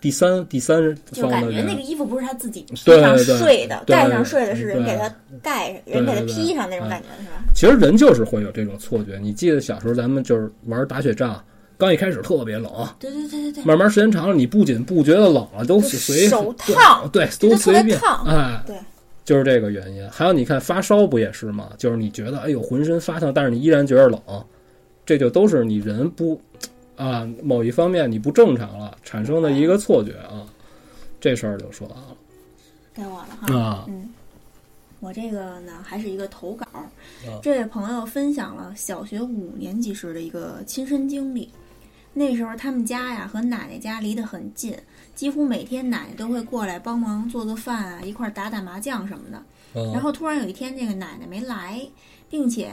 第三第三就感觉那个衣服不是他自己披对上睡的，对盖上睡的是人给他盖上，人给他披上那种哎感觉是吧？其实人就是会有这种错觉。你记得小时候咱们就是玩打雪仗，刚一开始特别冷，对对对对对，慢慢时间长了，你不仅不觉得冷了，都就随手烫对，都随便哎，对，就是这个原因。还有你看发烧不也是吗？就是你觉得哎呦浑身发烫，但是你依然觉得冷，这就都是你人不啊某一方面你不正常了产生的一个错觉啊。这事儿就说完了该我了哈。啊，嗯，我这个呢还是一个投稿，啊这位朋友分享了小学五年级时的一个亲身经历。那时候他们家呀和奶奶家离得很近，几乎每天奶奶都会过来帮忙做做饭啊，一块儿打打麻将什么的。嗯然后突然有一天，这个奶奶没来，并且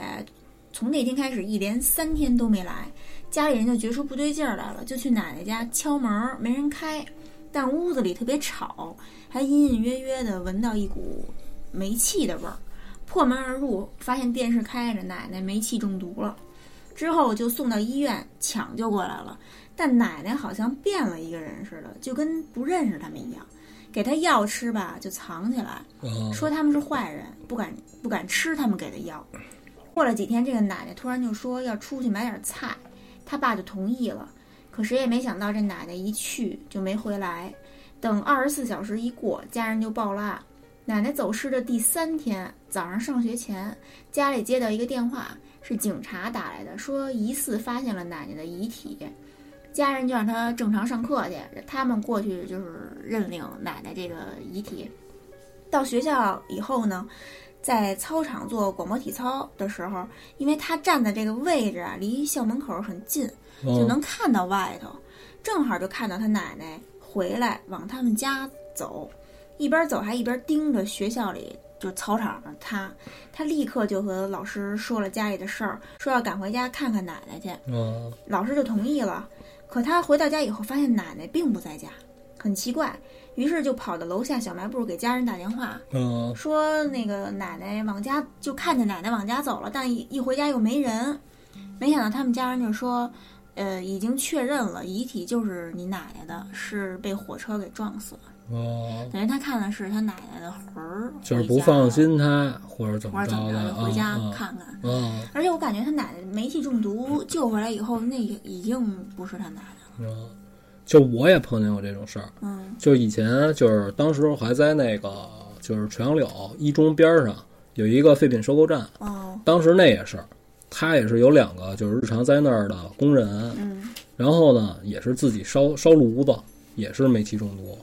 从那天开始一连三天都没来，家里人就觉出不对劲儿来了，就去奶奶家敲门儿，没人开，但屋子里特别吵，还隐隐约约的闻到一股煤气的味儿。破门而入，发现电视开着，奶奶煤气中毒了。之后就送到医院抢救过来了，但奶奶好像变了一个人似的，就跟不认识他们一样。给他药吃吧，就藏起来，嗯说他们是坏人，不敢不敢吃他们给的药。过了几天，这个奶奶突然就说要出去买点菜，他爸就同意了。可谁也没想到，这奶奶一去就没回来。等二十四小时一过，家人就报了案。奶奶走失的第三天早上上学前，家里接到一个电话，是警察打来的，说疑似发现了奶奶的遗体。家人就让他正常上课去，他们过去就是认领奶奶这个遗体。到学校以后呢，在操场做广播体操的时候，因为他站的这个位置啊，离校门口很近，就哦能看到外头，正好就看到他奶奶回来往他们家走，一边走还一边盯着学校里就操场上他，他立刻就和老师说了家里的事儿，说要赶回家看看奶奶去。嗯老师就同意了。可他回到家以后，发现奶奶并不在家，很奇怪，于是就跑到楼下小卖部给家人打电话，嗯说那个奶奶往家就看见奶奶往家走了，但一一回家又没人。没想到他们家人就说，呃，已经确认了遗体就是你奶奶的，是被火车给撞死了。哦，等于他看的是他奶奶的魂儿，就是不放，心他或者怎么着就回家啊看看。啊啊而且我感觉他奶奶煤气中毒救回来以后，那已经不是他奶奶了。啊！就我也碰见过这种事儿，嗯。就以前就是当时我还在那个就是垂杨柳一中边上有一个废品收购站，哦。当时那也是，他也是有两个就是日常在那儿的工人，嗯。然后呢也是自己烧烧炉子，也是煤气中毒。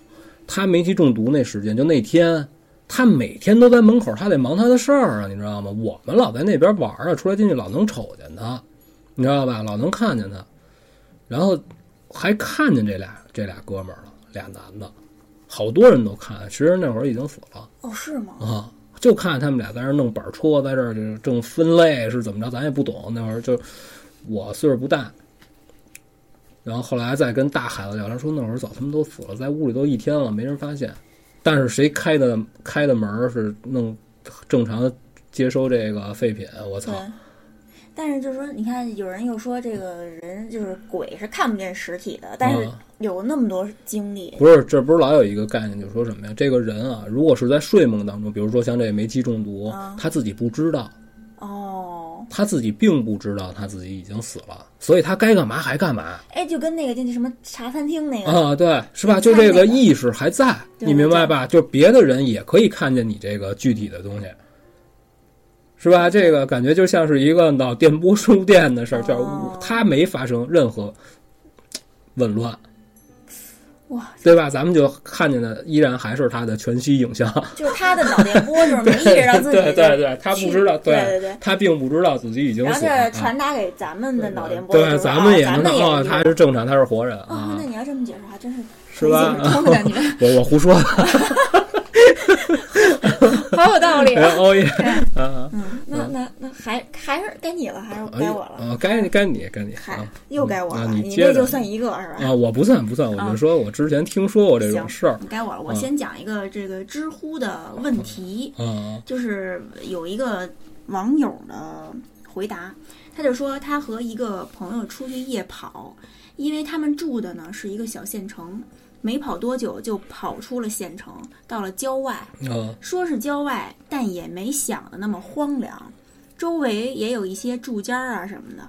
他煤气中毒那时间就那天，他每天都在门口，他得忙他的事儿啊，你知道吗？我们老在那边玩儿啊，出来进去老能瞅见他，你知道吧？老能看见他，然后还看见这俩这俩哥们儿了，俩男的，好多人都看，其实那会儿已经死了。哦是吗？啊，就看他们俩在那儿弄板车，在这儿就正分类是怎么着，咱也不懂。那会儿就我岁数不大，然后后来再跟大孩子聊，他说那会儿早他们都死了，在屋里都一天了，没人发现。但是谁开的开的门是弄正常接收这个废品？我操对！。但是就是说，你看，有人又说这个人就是鬼是看不见实体的，但是啊有那么多经历，不是，这不是老有一个概念，就是说什么呀？这个人啊，如果是在睡梦当中，比如说像这煤气中毒，啊他自己不知道，哦，他自己并不知道他自己已经死了，所以他该干嘛还干嘛。哎，就跟那个就那什么茶餐厅那个，啊，对，是吧？就这个意识还在，你明白吧？就别的人也可以看见你这个具体的东西，是吧？这个感觉就像是一个脑电波输电的事儿，就是它没发生任何紊乱，哇，对吧？咱们就看见的依然还是他的全息影像，就是他的脑电波就是没意识到自己对对对，他不知道，对对对他并不知道自己已经然后死了啊。这传达给咱们的脑电波，就对，是咱们也啊能咱们也他是正常，他是活人哦，啊那，你要这么解释还真是是吧？我我胡说的，好有道理啊。哦耶，啊。嗯，那那那还还是该你了，还是该我了？啊，该该你该你嗨啊，又该我啊了，你这就算一个是吧？啊！我不算不算，我就说我之前听说过这种事儿该我了。我嗯先讲一个这个知乎的问题，啊就是有一个网友的回答，他就说他和一个朋友出去夜跑，因为他们住的呢是一个小县城，没跑多久就跑出了县城，到了郊外。嗯说是郊外，但也没想的那么荒凉，周围也有一些住家啊什么的。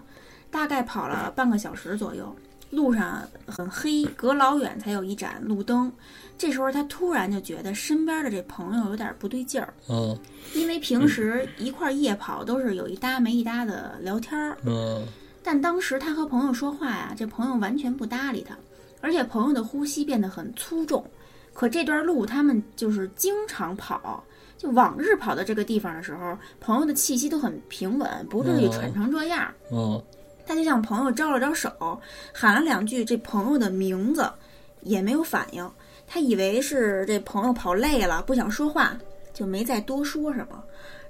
大概跑了半个小时左右，路上很黑，隔老远才有一盏路灯。这时候他突然就觉得身边的这朋友有点不对劲儿，嗯因为平时一块儿夜跑都是有一搭没一搭的聊天儿，嗯但当时他和朋友说话呀，这朋友完全不搭理他，而且朋友的呼吸变得很粗重。可这段路他们就是经常跑，就往日跑到这个地方的时候，朋友的气息都很平稳，不至于哦喘成这样。哦他就向朋友招了招手，喊了两句这朋友的名字，也没有反应。他以为是这朋友跑累了，不想说话，就没再多说什么。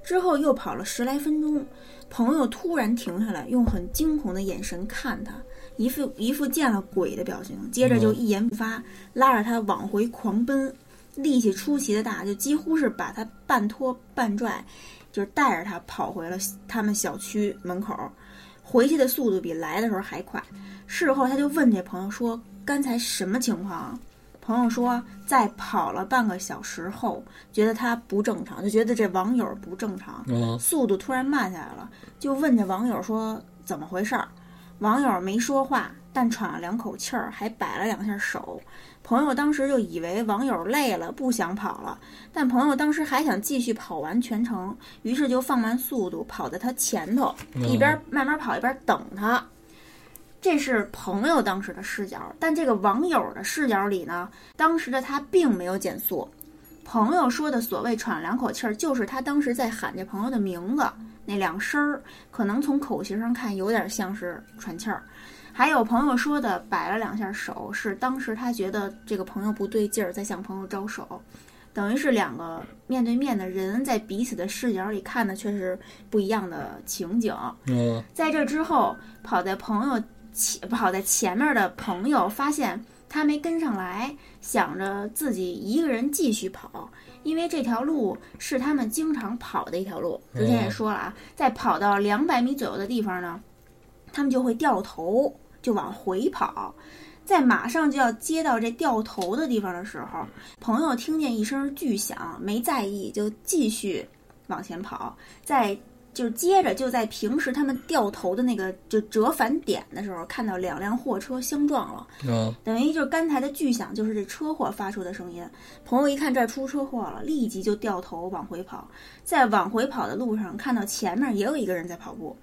之后又跑了十来分钟，朋友突然停下来，用很惊恐的眼神看他，一副一副见了鬼的表情。接着就一言不发，拉着他往回狂奔，力气出奇的大，就几乎是把他半拖半拽，就是带着他跑回了他们小区门口。回去的速度比来的时候还快。事后他就问这朋友说：“刚才什么情况啊？”朋友说，在跑了半个小时后，觉得他不正常，就觉得这网友不正常，啊速度突然慢下来了，就问这网友说怎么回事儿。网友没说话，但喘了两口气儿，还摆了两下手。朋友当时就以为网友累了，不想跑了，但朋友当时还想继续跑完全程，于是就放慢速度，跑在他前头，一边慢慢跑一边等他。这是朋友当时的视角，但这个网友的视角里呢，当时的他并没有减速。朋友说的所谓喘两口气儿，就是他当时在喊这朋友的名字，那两声儿可能从口型上看有点像是喘气儿。还有朋友说的摆了两下手，是当时他觉得这个朋友不对劲儿，在向朋友招手，等于是两个面对面的人在彼此的视角里看的却是不一样的情景。嗯在这之后，跑在朋友前跑在前面的朋友发现他没跟上来，想着自己一个人继续跑，因为这条路是他们经常跑的一条路。之前也说了啊，在跑到两百米左右的地方呢，他们就会掉头，就往回跑。在马上就要接到这掉头的地方的时候，朋友听见一声巨响，没在意，就继续往前跑。在就接着就在平时他们掉头的那个就折返点的时候，看到两辆货车相撞了，嗯等于就是刚才的巨响就是这车祸发出的声音。朋友一看这儿出车祸了，立即就掉头往回跑，在往回跑的路上看到前面也有一个人在跑步，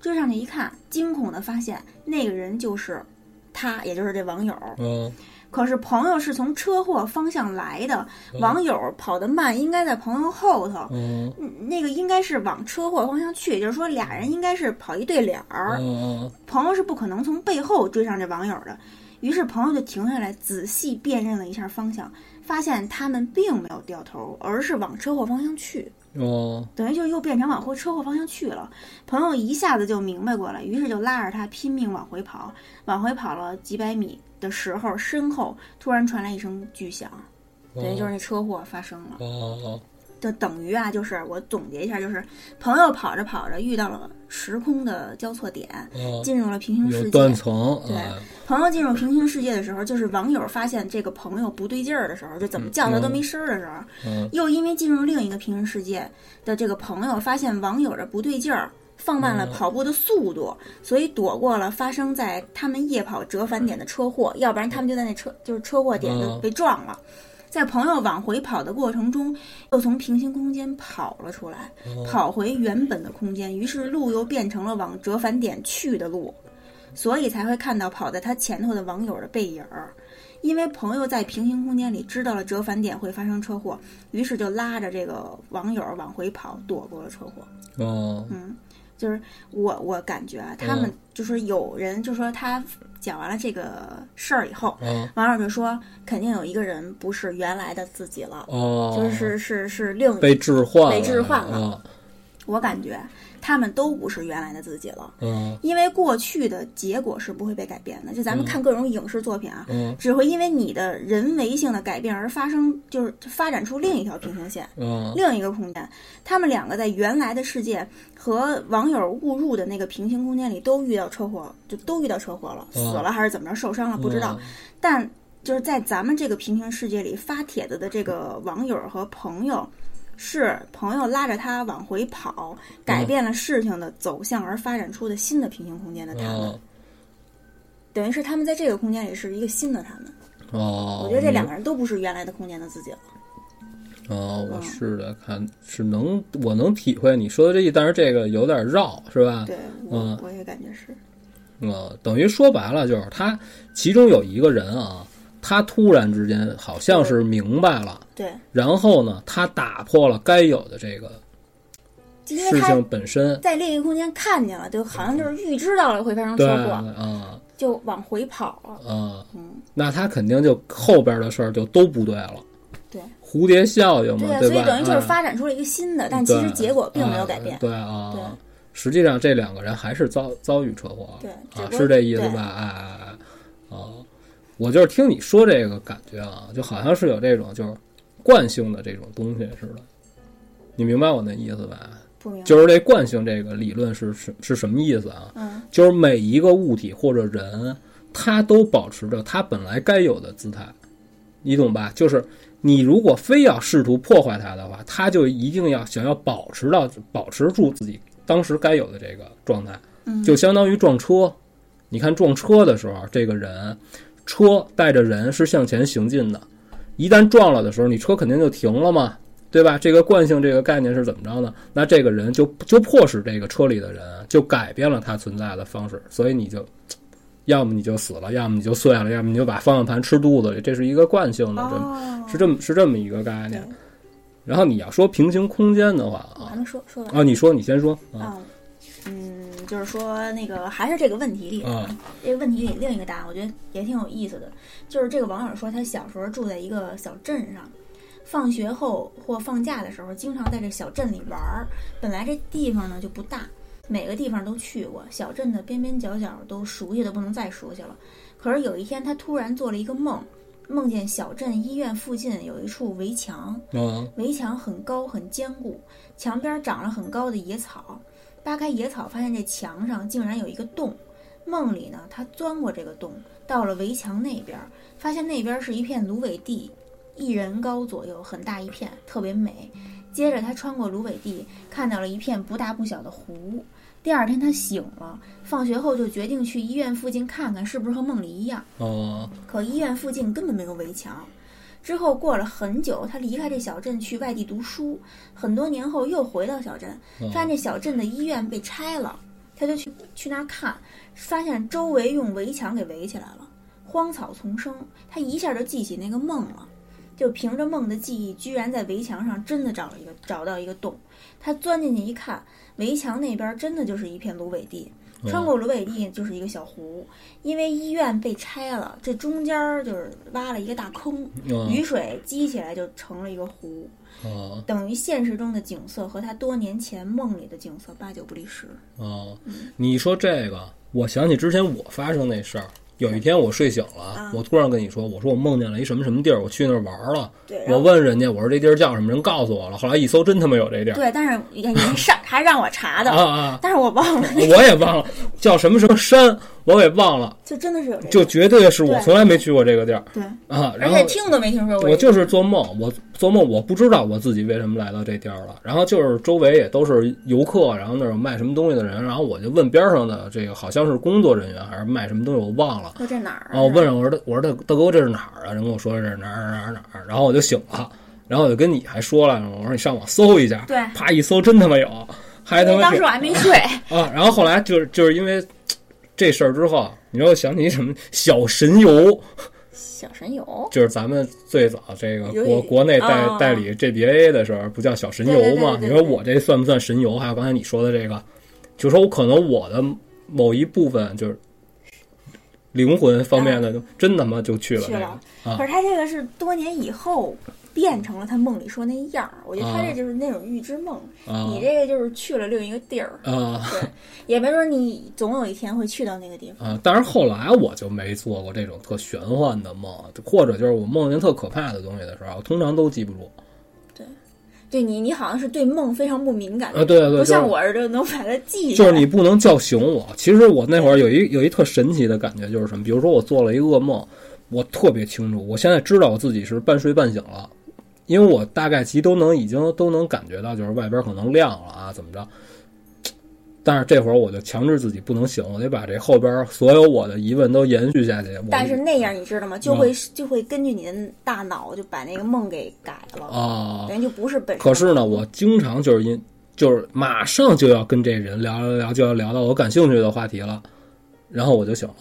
追上去一看，惊恐的发现那个人就是他，也就是这网友。嗯可是朋友是从车祸方向来的，网友跑得慢，应该在朋友后头。嗯嗯那个应该是往车祸方向去，也就是说俩人应该是跑一对脸儿，嗯朋友是不可能从背后追上这网友的。于是朋友就停下来，仔细辨认了一下方向，发现他们并没有掉头，而是往车祸方向去，哦等于就又变成往后车祸方向去了。朋友一下子就明白过来，于是就拉着他拼命往回跑。往回跑了几百米的时候，身后突然传来一声巨响，等于就是那车祸发生了。哦就等于啊，就是我总结一下，就是朋友跑着跑着遇到了时空的交错点，哦，进入了平行世界有断。层，对哎朋友进入平行世界的时候，就是网友发现这个朋友不对劲儿的时候，就怎么叫他都没声儿的时候，嗯又因为进入另一个平行世界的这个朋友发现网友的不对劲儿，放慢了嗯跑步的速度，所以躲过了发生在他们夜跑折返点的车祸，要不然他们就在那车就是车祸点就嗯被撞了。在朋友往回跑的过程中，又从平行空间跑了出来，哦跑回原本的空间，于是路又变成了往折返点去的路，所以才会看到跑在他前头的网友的背影儿。因为朋友在平行空间里知道了折返点会发生车祸，于是就拉着这个网友往回跑，躲过了车祸。哦嗯，就是我我感觉啊，他们嗯。就是有人就说他讲完了这个事儿以后，哦网友就说肯定有一个人不是原来的自己了，哦，就是是是另被置换，被置换了啊我感觉他们都不是原来的自己了，嗯因为过去的结果是不会被改变的。就咱们看各种影视作品啊，嗯只会因为你的人为性的改变而发生，就是发展出另一条平行线。嗯另一个空间，他们两个在原来的世界和网友误入的那个平行空间里都遇到车祸，就都遇到车祸了，死嗯了还是怎么着受伤了不知道。但就是在咱们这个平行世界里发帖子的这个网友和朋友，是朋友拉着他往回跑，改变了事情的走向而发展出的新的平行空间的他们，哦等于是他们在这个空间里是一个新的他们。哦，我觉得这两个人都不是原来的空间的自己了。哦，我嗯试着看是能我能体会你说的这意，但是这个有点绕，是吧？对我、嗯我也感觉是。呃，等于说白了就是他其中有一个人啊，他突然之间好像是明白了，对，然后呢，他打破了该有的这个事情本身，在另一个空间看见了，就好像就是预知到了会发生车祸，啊。就往回跑了。啊，嗯，那他肯定就后边的事儿就都不对了，对，蝴蝶效应嘛，对？所以等于就是哎发展出了一个新的，但其实结果并没有改变。哎。对啊，对。实际上这两个人还是遭遭遇车祸，对啊，是这意思吧？哎哎哎，哦，我就是听你说这个感觉啊，就好像是有这种就是惯性的这种东西似的，你明白我那意思吧？不明白。就是这惯性这个理论是是是什么意思啊？嗯，就是每一个物体或者人，它都保持着它本来该有的姿态，你懂吧？就是你如果非要试图破坏它的话，它就一定要想要保持到保持住自己当时该有的这个状态，嗯就相当于撞车，你看撞车的时候，这个人车带着人是向前行进的，一旦撞了的时候，你车肯定就停了嘛，对吧？这个惯性这个概念是怎么着呢？那这个人就就迫使这个车里的人就改变了他存在的方式，所以你就。要么你就死了，要么你就碎了，要么你就把方向盘吃肚子里，这是一个惯性的，哦，是这么是这么一个概念。然后你要说平行空间的话啊还，没说说完啊，你说你先说啊啊，嗯，就是说那个还是这个问题里，啊这个问题里另一个答案，我觉得也挺有意思的。就是这个网友说，他小时候住在一个小镇上，放学后或放假的时候，经常在这小镇里玩儿。本来这地方呢就不大，每个地方都去过，小镇的边边角角都熟悉的不能再熟悉了。可是有一天，他突然做了一个梦，梦见小镇医院附近有一处围墙，啊围墙很高很坚固，墙边长了很高的野草。扒开野草，发现这墙上竟然有一个洞。梦里呢，他钻过这个洞，到了围墙那边，发现那边是一片芦苇地，一人高左右，很大一片，特别美。接着他穿过芦苇地，看到了一片不大不小的湖。第二天他醒了，放学后就决定去医院附近看看是不是和梦里一样。哦可医院附近根本没有围墙。之后过了很久，他离开这小镇去外地读书。很多年后又回到小镇，哦发现这小镇的医院被拆了，他就去去那儿看，发现周围用围墙给围起来了，荒草丛生。他一下就记起那个梦了，就凭着梦的记忆，居然在围墙上真的找了一个找到一个洞。他钻进去一看，围墙那边真的就是一片芦苇地。穿过芦苇地就是一个小湖，因为医院被拆了，这中间儿就是挖了一个大坑，哦雨水积起来就成了一个湖，哦等于现实中的景色和他多年前梦里的景色八九不离十。哦，你说这个，我想起之前我发生那事儿。有一天我睡醒了啊，我突然跟你说，我说我梦见了一什么什么地儿，我去那儿玩了。对，我问人家，我说这地儿叫什么？人告诉我了。后来一搜，真他妈有这地儿对，但是你看你上还让我查的，啊啊！但是我忘了，我也忘了叫什么什么山，我给忘了。就真的是有这个，就绝对是我从来没去过这个地儿对，啊。而然后且听都没听说过。我就是做梦，我做梦我不知道我自己为什么来到这地儿了。然后就是周围也都是游客，然后那儿有卖什么东西的人，然后我就问边上的这个好像是工作人员还是卖什么东西，我忘了。说这哪儿啊？然后我问人我说我说大大哥这是哪儿啊？人跟我说这是哪儿哪儿哪儿哪儿，然后我就醒了，然后我就跟你还说了，我说你上网搜一下，对啪一搜真他妈有，还他妈当时我还没睡，啊，然后后来就是就是因为这事儿之后，你又想起什么小神游，小神游。就是咱们最早这个国国内代、哦代理 GBA 的时候，不叫小神游吗？对对对对对你说我这算不算神游？还有刚才你说的这个，就说我可能我的某一部分就是灵魂方面的，真他妈就去了这个去了啊可是他这个是多年以后变成了他梦里说那样儿，我觉得他啊这就是那种预知梦，啊你这个就是去了另一个地儿，啊对，也没准你总有一天会去到那个地方。啊！但是后来我就没做过这种特玄幻的梦，或者就是我梦见特可怕的东西的时候，我通常都记不住对你，你好像是对梦非常不敏感，啊。对对对，不像就是我似的能把它记下来。就是你不能叫醒我。其实我那会儿有一有一特神奇的感觉，就是什么？比如说我做了一噩梦，我特别清楚，我现在知道我自己是半睡半醒了，因为我大概其都能已经都能感觉到，就是外边可能亮了啊，怎么着？但是这会儿我就强制自己不能醒，我得把这后边所有我的疑问都延续下去。但是那样你知道吗？就会、就会根据你的大脑就把那个梦给改了，啊，等于就不是本身。可是呢，我经常就是因就是马上就要跟这人聊聊聊，就要聊到我感兴趣的话题了，然后我就醒了，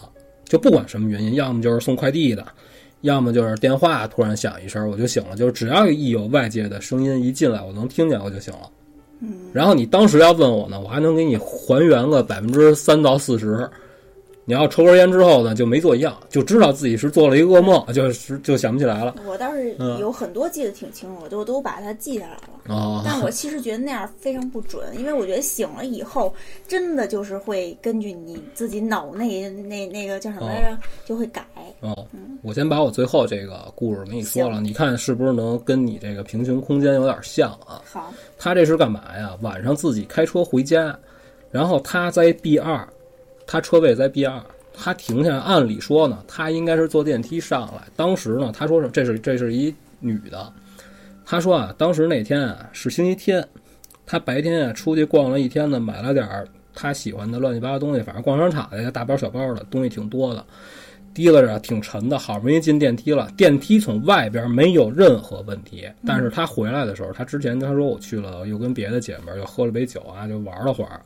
就不管什么原因，要么就是送快递的，要么就是电话突然响一声我就醒了，就是只要一有外界的声音一进来，我能听见我就醒了。嗯，然后你当时要问我呢，我还能给你还原个百分之三到四十。你要抽根烟之后呢，就没做一样，就知道自己是做了一个噩梦，就是就想不起来了。我倒是嗯有很多记得挺清楚，我都都把它记下来了。哦、但我其实觉得那样非常不准，因为我觉得醒了以后，真的就是会根据你自己脑内那那个叫什么来着，就会改。哦，我先把我最后这个故事给你说了，你看是不是能跟你这个平行空间有点像啊？好，他这是干嘛呀？晚上自己开车回家，然后他在 B 二，他车位在 B 二，他停下，按理说呢，他应该是坐电梯上来。当时呢，他说是这是这是一女的，他说啊，当时那天啊是星期天，他白天啊出去逛了一天呢，买了点儿他喜欢的乱七八糟东西，反正逛商场的大包小包的东西挺多的，提拉着挺沉的，好不容易进电梯了，电梯从外边没有任何问题，但是他回来的时候，他之前他说我去了，又跟别的姐们儿又喝了杯酒啊，就玩了会儿，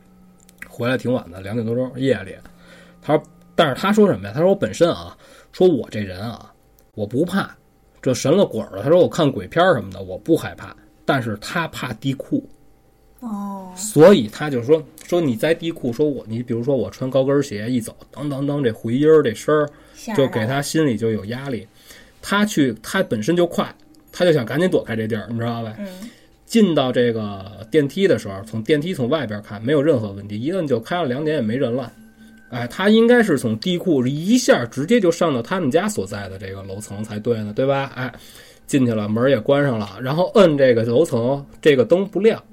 回来挺晚的，两点多钟夜里，他说，但是他说什么呀？他说我本身啊，说我这人啊，我不怕这神了鬼了，他说我看鬼片儿什么的我不害怕，但是他怕地库。哦，所以他就说说你在地库，说我你比如说我穿高跟鞋一走，当当当这回音儿这声儿，就给他心里就有压力。他去他本身就快，他就想赶紧躲开这地儿，你知道吧？嗯，进到这个电梯的时候，从电梯从外边看没有任何问题，一摁就开了，两点也没人了。哎，他应该是从地库一下直接就上到他们家所在的这个楼层才对呢，对吧？哎，进去了，门也关上了，然后摁这个楼层，这个灯不亮，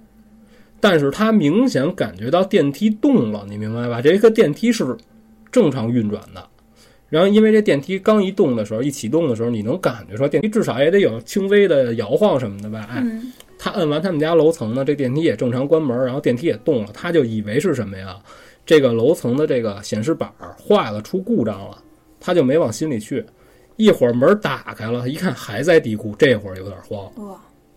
但是他明显感觉到电梯动了，你明白吧？这个电梯是正常运转的。然后，因为这电梯刚一动的时候，一启动的时候，你能感觉说电梯至少也得有轻微的摇晃什么的吧？哎，他摁完他们家楼层呢，这电梯也正常关门，然后电梯也动了，他就以为是什么呀？这个楼层的这个显示板儿坏了，出故障了，他就没往心里去。一会儿门打开了，一看还在地库，这会儿有点慌，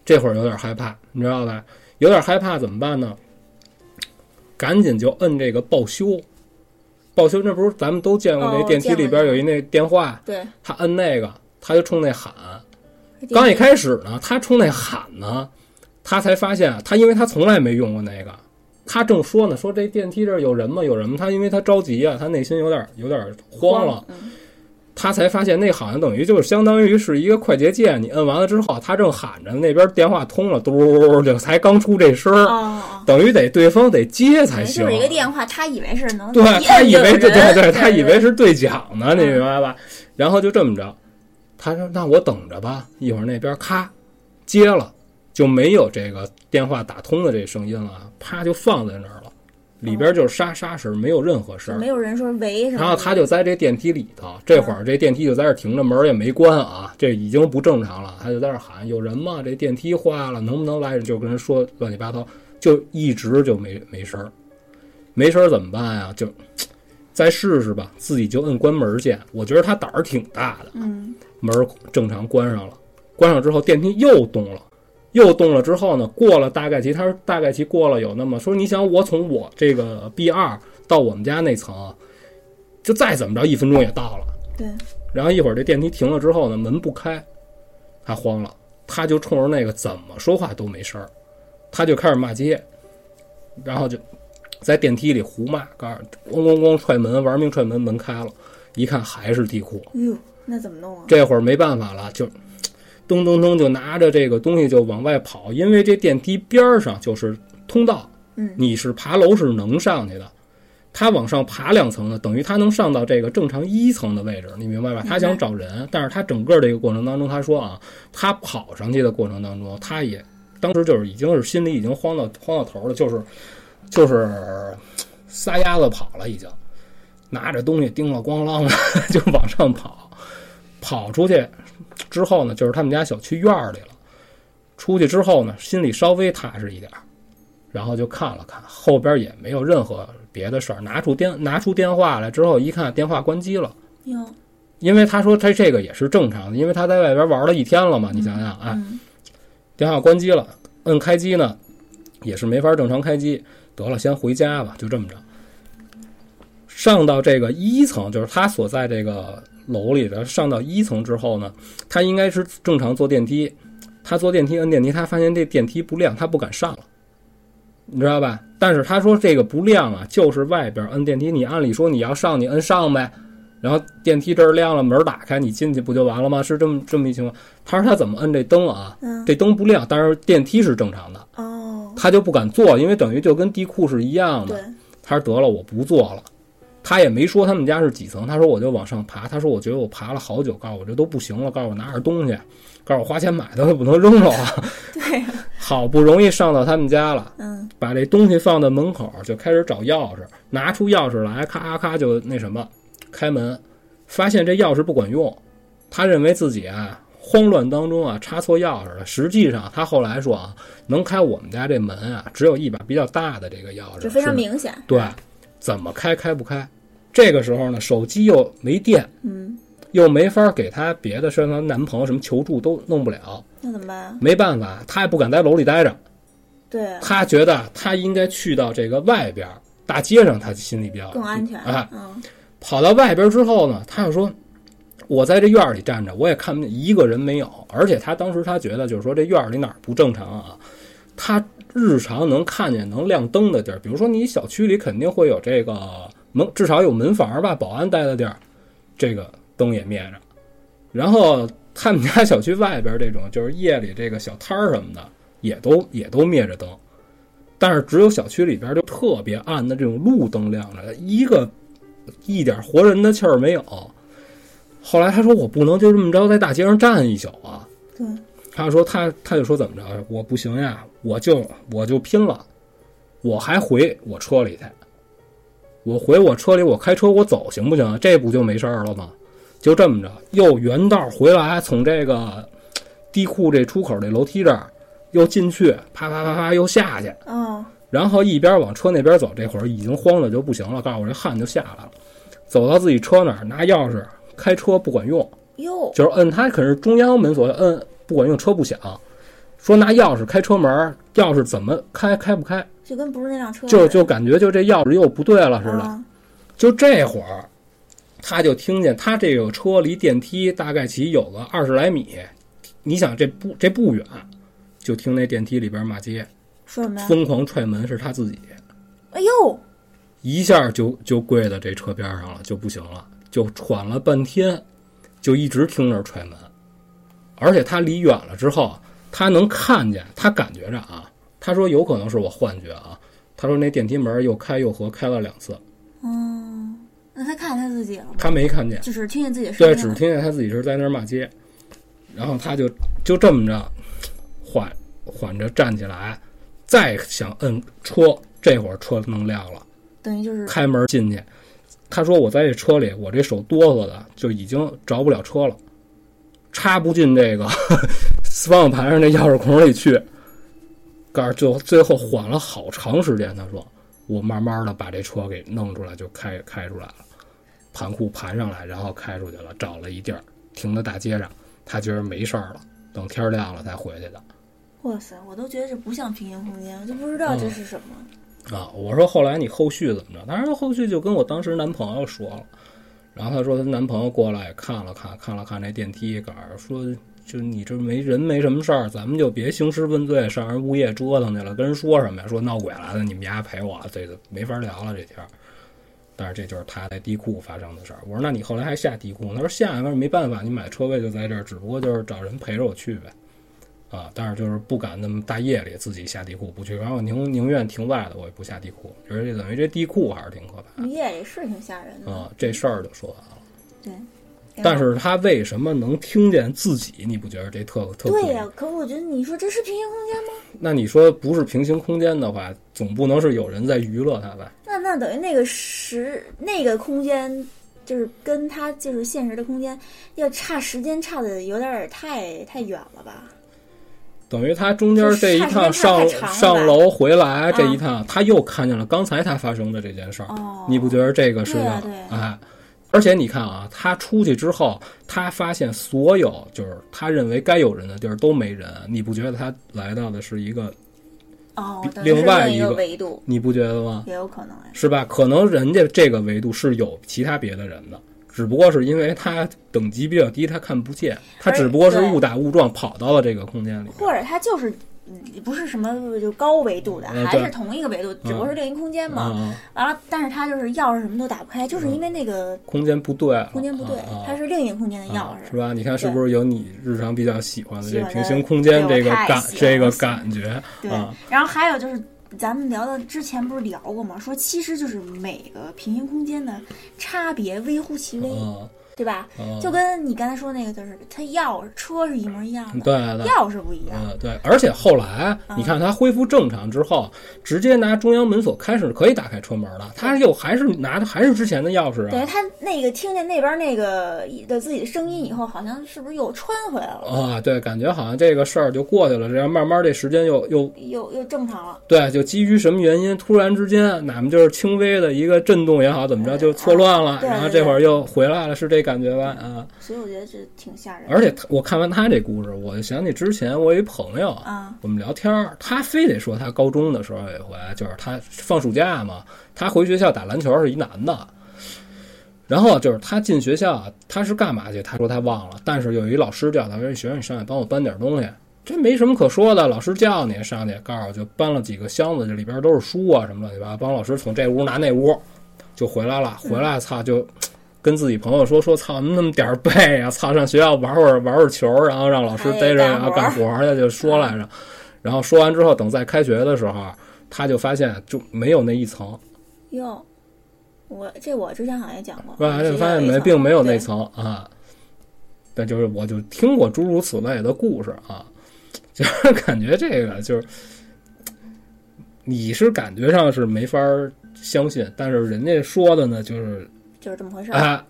这会儿有点害怕，你知道吧？有点害怕怎么办呢？赶紧就摁这个报修。报修那不是咱们都见过哦那电梯里边有一那电话，对，他摁那个，他就冲那喊。刚一开始呢，他冲那喊呢，他才发现，他因为他从来没用过那个，他正说呢，说这电梯这儿有人吗？有人吗？他因为他着急啊，他内心有点有点慌了，嗯，他才发现那好像等于就是相当于是一个快捷键，你摁完了之后，他正喊着，那边电话通了，嘟就才刚出这声等于得对方得接才行。等于就是一个电话，他以为是能对他以为对对对，他以为是对讲呢，你嗯明白吧？然后就这么着，他说：“那我等着吧，一会儿那边咔接了，就没有这个电话打通的这声音了，啪就放在那儿了，里边就是沙沙声，没有任何声儿。没有人说喂什么，然后他就在这电梯里头，这会儿这电梯就在这停着，门也没关啊，这已经不正常了。他就在这喊：“有人吗？这电梯坏了，能不能来？”就跟人说乱七八糟，就一直就没没声儿，没声儿怎么办呀？就再试试吧，自己就摁关门键。我觉得他胆儿挺大的，嗯，门正常关上了，关上之后电梯又动了，又动了之后呢，过了大概其，他说大概其过了有那么说，你想我从我这个 B 二到我们家那层，就再怎么着一分钟也到了。对，然后一会儿这电梯停了之后呢，门不开，他慌了，他就冲着那个怎么说话都没声儿，他就开始骂街，然后就在电梯里胡骂，告诉咣咣咣踹门，玩命踹门，门开了，一看还是地库。哎呦，那怎么弄啊？这会儿没办法了，就噔噔噔就拿着这个东西就往外跑，因为这电梯边儿上就是通道，嗯你是爬楼是能上去的。他往上爬两层呢，等于他能上到这个正常一层的位置，你明白吧？他想找人，但是他整个这个过程当中，他说啊，他跑上去的过程当中，他也当时就是已经是心里已经慌到慌到头了，就是就是撒丫子跑了，已经拿着东西叮了咣啷的 就往上跑，跑出去之后呢，就是他们家小区院儿里了。出去之后呢，心里稍微踏实一点儿，然后就看了看后边也没有任何别的事儿，拿出电拿出电话来之后一看，电话关机了。哟，因为他说他这个也是正常的，因为他在外边玩了一天了嘛，你想想，哎，嗯电话关机了，摁开机呢，也是没法正常开机。得了，先回家吧，就这么着。上到这个一层，就是他所在这个楼里的，上到一层之后呢，他应该是正常坐电梯。他坐电梯摁电梯，他发现这电梯不亮，他不敢上了，你知道吧？但是他说这个不亮啊，就是外边摁电梯，你按理说你要上，你摁上呗。然后电梯这儿亮了，门打开，你进去不就完了吗？是这么这么一情况。他说他怎么摁这灯啊？嗯，这灯不亮，但是电梯是正常的，哦，他就不敢坐，因为等于就跟地库是一样的。对，他说得了，我不坐了。他也没说他们家是几层，他说我就往上爬。他说我觉得我爬了好久，告诉我这都不行了，告诉我拿点东西，告诉我花钱买的，不能扔了啊。对，好不容易上到他们家了，嗯，把这东西放在门口，就开始找钥匙，拿出钥匙来，咔咔就那什么，开门，发现这钥匙不管用，他认为自己啊慌乱当中啊插错钥匙了。实际上他后来说啊，能开我们家这门啊，只有一把比较大的这个钥匙，就非常明显，对，怎么开开不开。这个时候呢，手机又没电，嗯，又没法给她别的，像她男朋友什么求助都弄不了，那怎么办？没办法，她也不敢在楼里待着，对，她觉得她应该去到这个外边大街上，她心里比较更安全。啊。嗯，跑到外边之后呢，她又说。我在这院里站着，我也看不见一个人没有，而且她当时她觉得就是说这院里哪儿不正常啊？她日常能看见能亮灯的地儿，比如说你小区里肯定会有这个门，至少有门房吧，保安待的地儿，这个灯也灭着。然后他们家小区外边这种就是夜里这个小摊儿什么的，也都也都灭着灯，但是只有小区里边就特别暗的这种路灯亮着，一个一点活人的气儿没有。后来他说我不能就这么着在大街上站一宿啊。对，他说他他就说怎么着，我不行呀，我就我就拼了，我还回我车里去，我回我车里，我开车我走行不行？这不就没事儿了吗？就这么着，又原道回来，从这个地库这出口这楼梯这儿又进去，啪啪啪啪又下去，嗯，然后一边往车那边走，这会儿已经慌的就不行了，告诉我这汗就下来了，走到自己车那儿拿钥匙开车不管用。哟，就是摁它可是中央门锁，摁不管用，车不响。说拿钥匙开车门，钥匙怎么开开不开，就跟不是那辆车就，就感觉就这钥匙又不对了似的。啊就这会儿，他就听见他这个车离电梯大概其有个二十来米，你想这不这不远，就听那电梯里边骂街，说什么？疯狂踹门是他自己，哎呦，一下就就跪在这车边上了，就不行了，就喘了半天，就一直听着踹门，而且他离远了之后，他能看见，他感觉着啊，他说有可能是我幻觉啊，他说那电梯门又开又合，开了两次，嗯，那他看见他自己了吗？他没看见，就是听见自己的声对，音了。只听见他自己是在那儿骂街，然后他就就这么着缓缓着站起来，再想摁车，这会儿车能亮了。等于就是开门进去。他说：“我在这车里，我这手哆嗦的就已经着不了车了，插不进这个 方向盘上那钥匙孔里去。”告诉就最后缓了好长时间。他说：“我慢慢的把这车给弄出来，就开开出来了，盘库盘上来，然后开出去了，找了一地儿停在大街上。他觉得没事儿了，等天儿亮了才回去的。”哇塞，我都觉得这不像平行空间，我就不知道嗯这是什么。啊，我说后来你后续怎么着？当然后续就跟我当时男朋友说了，然后她说她男朋友过来看了看，看了看那电梯杆儿，说就你这没人没什么事儿，咱们就别兴师问罪，上人物业折腾去了，跟人说什么呀？说闹鬼来了，你们家陪我，这个没法聊了这天儿。但是这就是他在地库发生的事儿。我说那你后来还下地库？他说下，但是没办法，你买车位就在这儿，只不过就是找人陪着我去呗。啊，但是就是不敢那么大夜里自己下地库不去，然后我宁宁愿停外的，我也不下地库。而且等于这地库还是挺可怕的夜里是挺吓人的。的啊。这事儿就说完了。对，但是他为什么能听见自己？你不觉得这特特对呀、可我觉得你说这是平行空间吗？那你说不是平行空间的话，总不能是有人在娱乐他吧？那那等于那个时那个空间，就是跟他就是现实的空间要差时间差的有点儿太太远了吧？等于他中间这一趟上上楼回来这一啊趟，他又看见了刚才他发生的这件事儿。哦，你不觉得这个是个对呀对呀哎？而且你看啊，他出去之后，他发现所有就是他认为该有人的地儿都没人，你不觉得他来到的是一个？哦，另外一个维度你不觉得吗？也有可能哎。是吧？可能人家这个维度是有其他别的人的，只不过是因为他等级比较低，他看不见，他只不过是误打误撞跑到了这个空间里。或者他就是嗯不是什么就高维度的，还是同一个维度，只不过是另一空间嘛。啊，完了，但是它就是钥匙什么都打不开，就是因为那个空间不对，空间不对啊，它是另一个空间的钥匙。啊是吧？你看是不是有你日常比较喜欢的这平行空间这个感这个感觉对啊？，然后还有就是。咱们聊的之前不是聊过吗？说其实就是每个平行空间的差别微乎其微。啊，对吧？嗯就跟你刚才说那个，就是它钥匙车是一模一样的，对对。钥匙不一样。嗯，对，而且后来嗯你看他恢复正常之后，直接拿中央门锁开始可以打开车门了，他又还是拿的还是之前的钥匙啊等于他那个听见那边那个的自己的声音以后，好像是不是又穿回来了，啊，对，感觉好像这个事儿就过去了，这样慢慢这时间又又又又正常了。对，就基于什么原因，突然之间哪么就是轻微的一个震动也好，怎么着就错乱了，然后这会儿又回来了，是这感觉吧？啊，所以我觉得这挺吓人。而且我看完他这故事，我就想起之前我一朋友，啊，我们聊天儿，他非得说他高中的时候有一回，就是他放暑假嘛，他回学校打篮球是一男的，然后就是他进学校，他是干嘛去？他说他忘了，但是有一老师叫他说：“学生，你上来帮我搬点东西。”这没什么可说的，老师叫你上去，告诉我就搬了几个箱子，这里边都是书啊什么乱七八糟，帮老师从这屋拿那屋，就回来了。回来操就跟自己朋友说说操那么点儿背啊，操上学校玩会儿玩会儿球，然后让老师逮着然后干活儿去，就说来着。然后说完之后，等再开学的时候，他就发现就没有那一层，哟，我这我之前好像也讲过，是吧？就发现没并没有那对层啊。但就是我就听过诸如此类的故事啊，就是感觉这个就是，你是感觉上是没法儿相信，但是人家说的呢，就是就是这么回事儿。啊，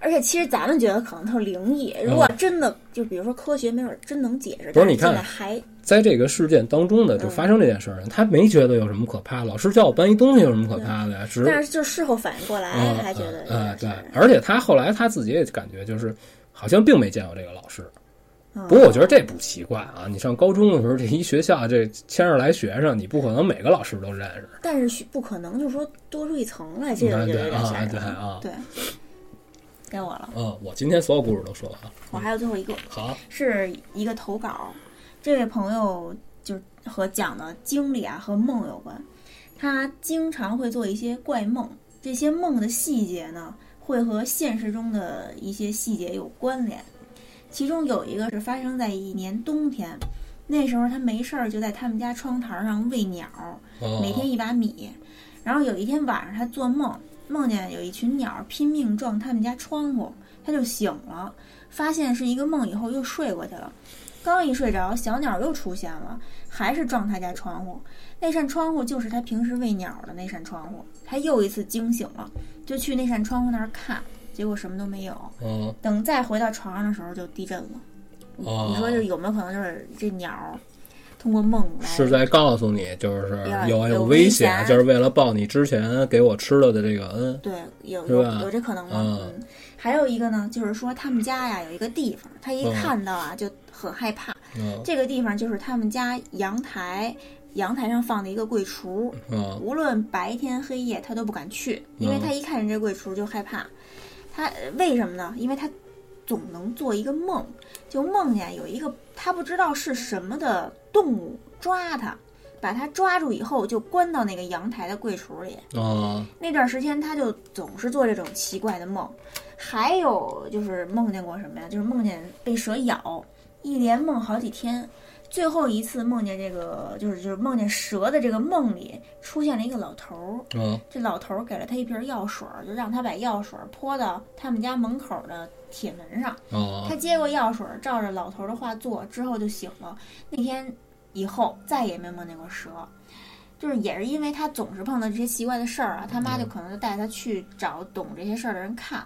而且其实咱们觉得可能特灵异，如果真的就比如说科学没准真能解释，不是你看现在还在这个事件当中呢，就发生这件事儿，他没觉得有什么可怕。老师叫我搬一东西有什么可怕的呀？只是但是就事后反应过来，嗯还觉得啊对而且他后来他自己也感觉就是好像并没见过这个老师。嗯不过我觉得这不奇怪啊，你上高中的时候，这一学校这千十来学生，你不可能每个老师都认识。但是不可能就是说多出一层来，这个啊就有对啊点吓人。对啊对，该我了，嗯，我今天所有故事都说完了。我还有最后一个，好，是一个投稿，这位朋友就和讲的经历啊和梦有关，他经常会做一些怪梦，这些梦的细节呢会和现实中的一些细节有关联。其中有一个是发生在一年冬天，那时候他没事儿就在他们家窗台上喂鸟，哦每天一把米。然后有一天晚上他做梦，梦见有一群鸟拼命撞他们家窗户，他就醒了，发现是一个梦以后又睡过去了。刚一睡着，小鸟又出现了，还是撞他家窗户。那扇窗户就是他平时喂鸟的那扇窗户。他又一次惊醒了，就去那扇窗户那儿看，结果什么都没有。嗯等再回到床上的时候，就地震了。你哦你说这有没有可能就是这鸟通过梦来是在告诉你，就是有有危危险就是为了报你之前给我吃了的这个恩。对，有有有这可能吗？还有一个呢，就是说他们家呀有一个地方，他一嗯看到啊就很害怕。嗯这个地方就是他们家阳台，阳台上放的一个柜橱，嗯无论白天黑夜他都不敢去，因为嗯他一看见这柜橱就害怕。他呃为什么呢？因为他总能做一个梦，就梦见有一个他不知道是什么的动物抓他，把他抓住以后就关到那个阳台的柜橱里。哦那段时间他就总是做这种奇怪的梦，还有就是梦见过什么呀？就是梦见被蛇咬，一连梦好几天。最后一次梦见这个，就是就是梦见蛇的这个梦里出现了一个老头儿，嗯这老头儿给了他一瓶药水儿，就让他把药水儿泼到他们家门口的铁门上。哦他接过药水儿，照着老头儿的话做，之后就醒了。那天以后再也没梦见过蛇，就是也是因为他总是碰到这些奇怪的事儿啊，他妈就可能就带他去找懂这些事儿的人看。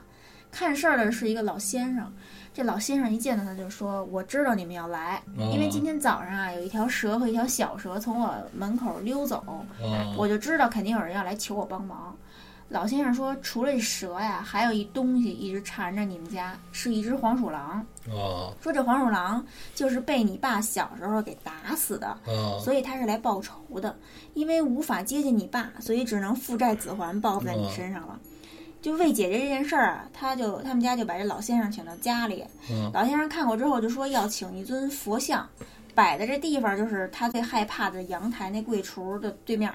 看事儿的是一个老先生，这老先生一见到他就说：“我知道你们要来，因为今天早上啊有一条蛇和一条小蛇从我门口溜走，哦我就知道肯定有人要来求我帮忙。老先生说，除了这蛇呀，还有一东西一直缠着你们家，是一只黄鼠狼。哦说这黄鼠狼就是被你爸小时候给打死的，哦所以他是来报仇的。因为无法接近你爸，所以只能父债子还报复在你身上了。就为解决这件事儿啊，他就他们家就把这老先生请到家里。嗯老先生看过之后就说要请一尊佛像，摆在这地方就是他最害怕的阳台那柜橱的对面。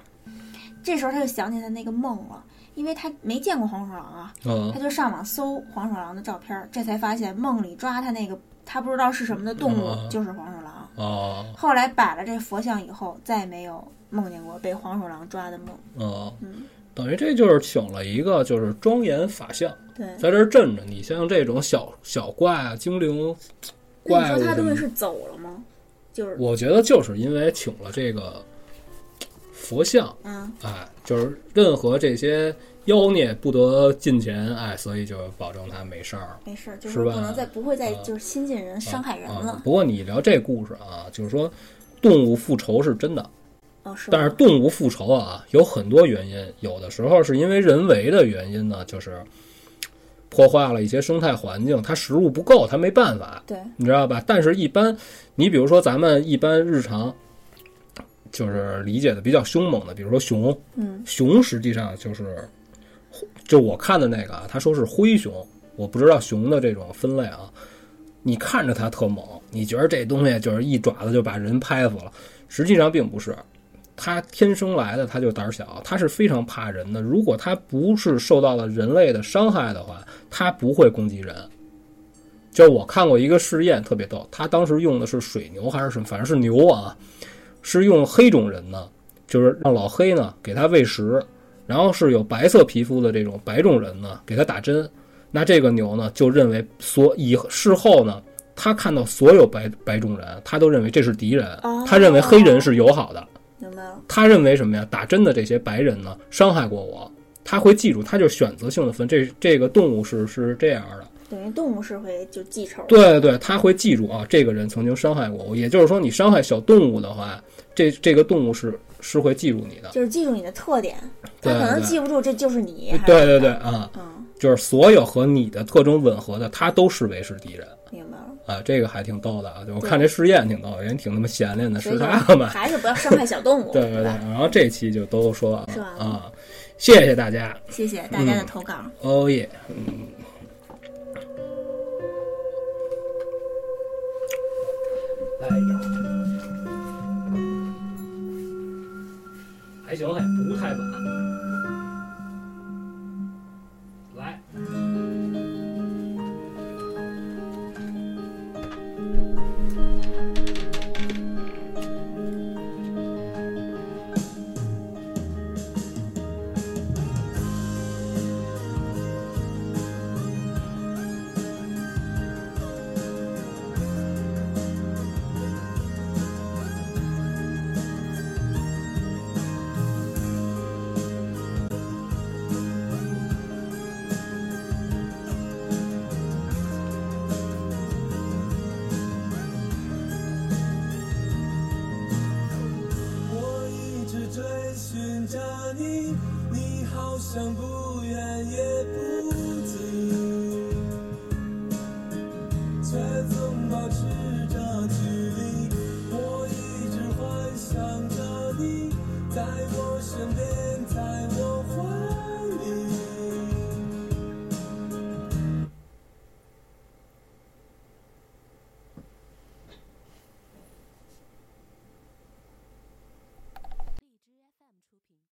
这时候他就想起他那个梦了，因为他没见过黄鼠狼啊，嗯他就上网搜黄鼠狼的照片儿，这才发现梦里抓他那个他不知道是什么的动物嗯就是黄鼠狼。哦后来摆了这佛像以后，再也没有梦见过被黄鼠狼抓的梦。哦嗯，等于这就是请了一个就是庄严法相对。在这儿镇着你，像这种小小怪啊、精灵、怪物他东西是走了吗？就是我觉得就是因为请了这个佛像，嗯，哎，就是任何这些妖孽不得近前，哎，所以就保证他没事儿。没事儿，就是不能再不会再啊就是亲近人、伤害人啊了。不过你聊这故事啊，就是说动物复仇是真的，哦，是。但是动物复仇啊有很多原因，有的时候是因为人为的原因呢，就是破坏了一些生态环境，它食物不够，它没办法，对，你知道吧？但是，一般你比如说咱们一般日常就是理解的比较凶猛的，比如说熊，嗯，熊实际上就是，就我看的那个啊，他说是灰熊，我不知道熊的这种分类啊。你看着它特猛，你觉得这东西就是一爪子就把人拍死了，实际上并不是。它天生来的，它就胆小，它是非常怕人的。如果它不是受到了人类的伤害的话，它不会攻击人。就我看过一个试验，特别逗，他当时用的是水牛还是什么，反正是牛啊，是用黑种人呢，就是让老黑呢给他喂食，然后是有白色皮肤的这种白种人呢给他打针。那这个牛呢就认为所以事后呢，他看到所有白白种人，他都认为这是敌人，他认为黑人是友好的。明白了。他认为什么呀？打针的这些白人呢，伤害过我，他会记住，他就选择性的分。这这个动物是是这样的，等于动物是会就记仇。对对对，他会记住啊，这个人曾经伤害过我。也就是说，你伤害小动物的话，这这个动物是是会记住你的。就是记住你的特点，他可能记不住这就是你。对对对啊，嗯，就是所有和你的特征吻合的，他都视为是敌人明白了。啊。这个还挺逗的啊，我看这试验挺逗，人挺他妈闲练的，是他们？还是不要伤害小动物。对对对，然后这期就都说完了了啊，谢谢大家，谢谢大家的嗯投稿。哦耶，嗯。哎呀，还行，还不太晚。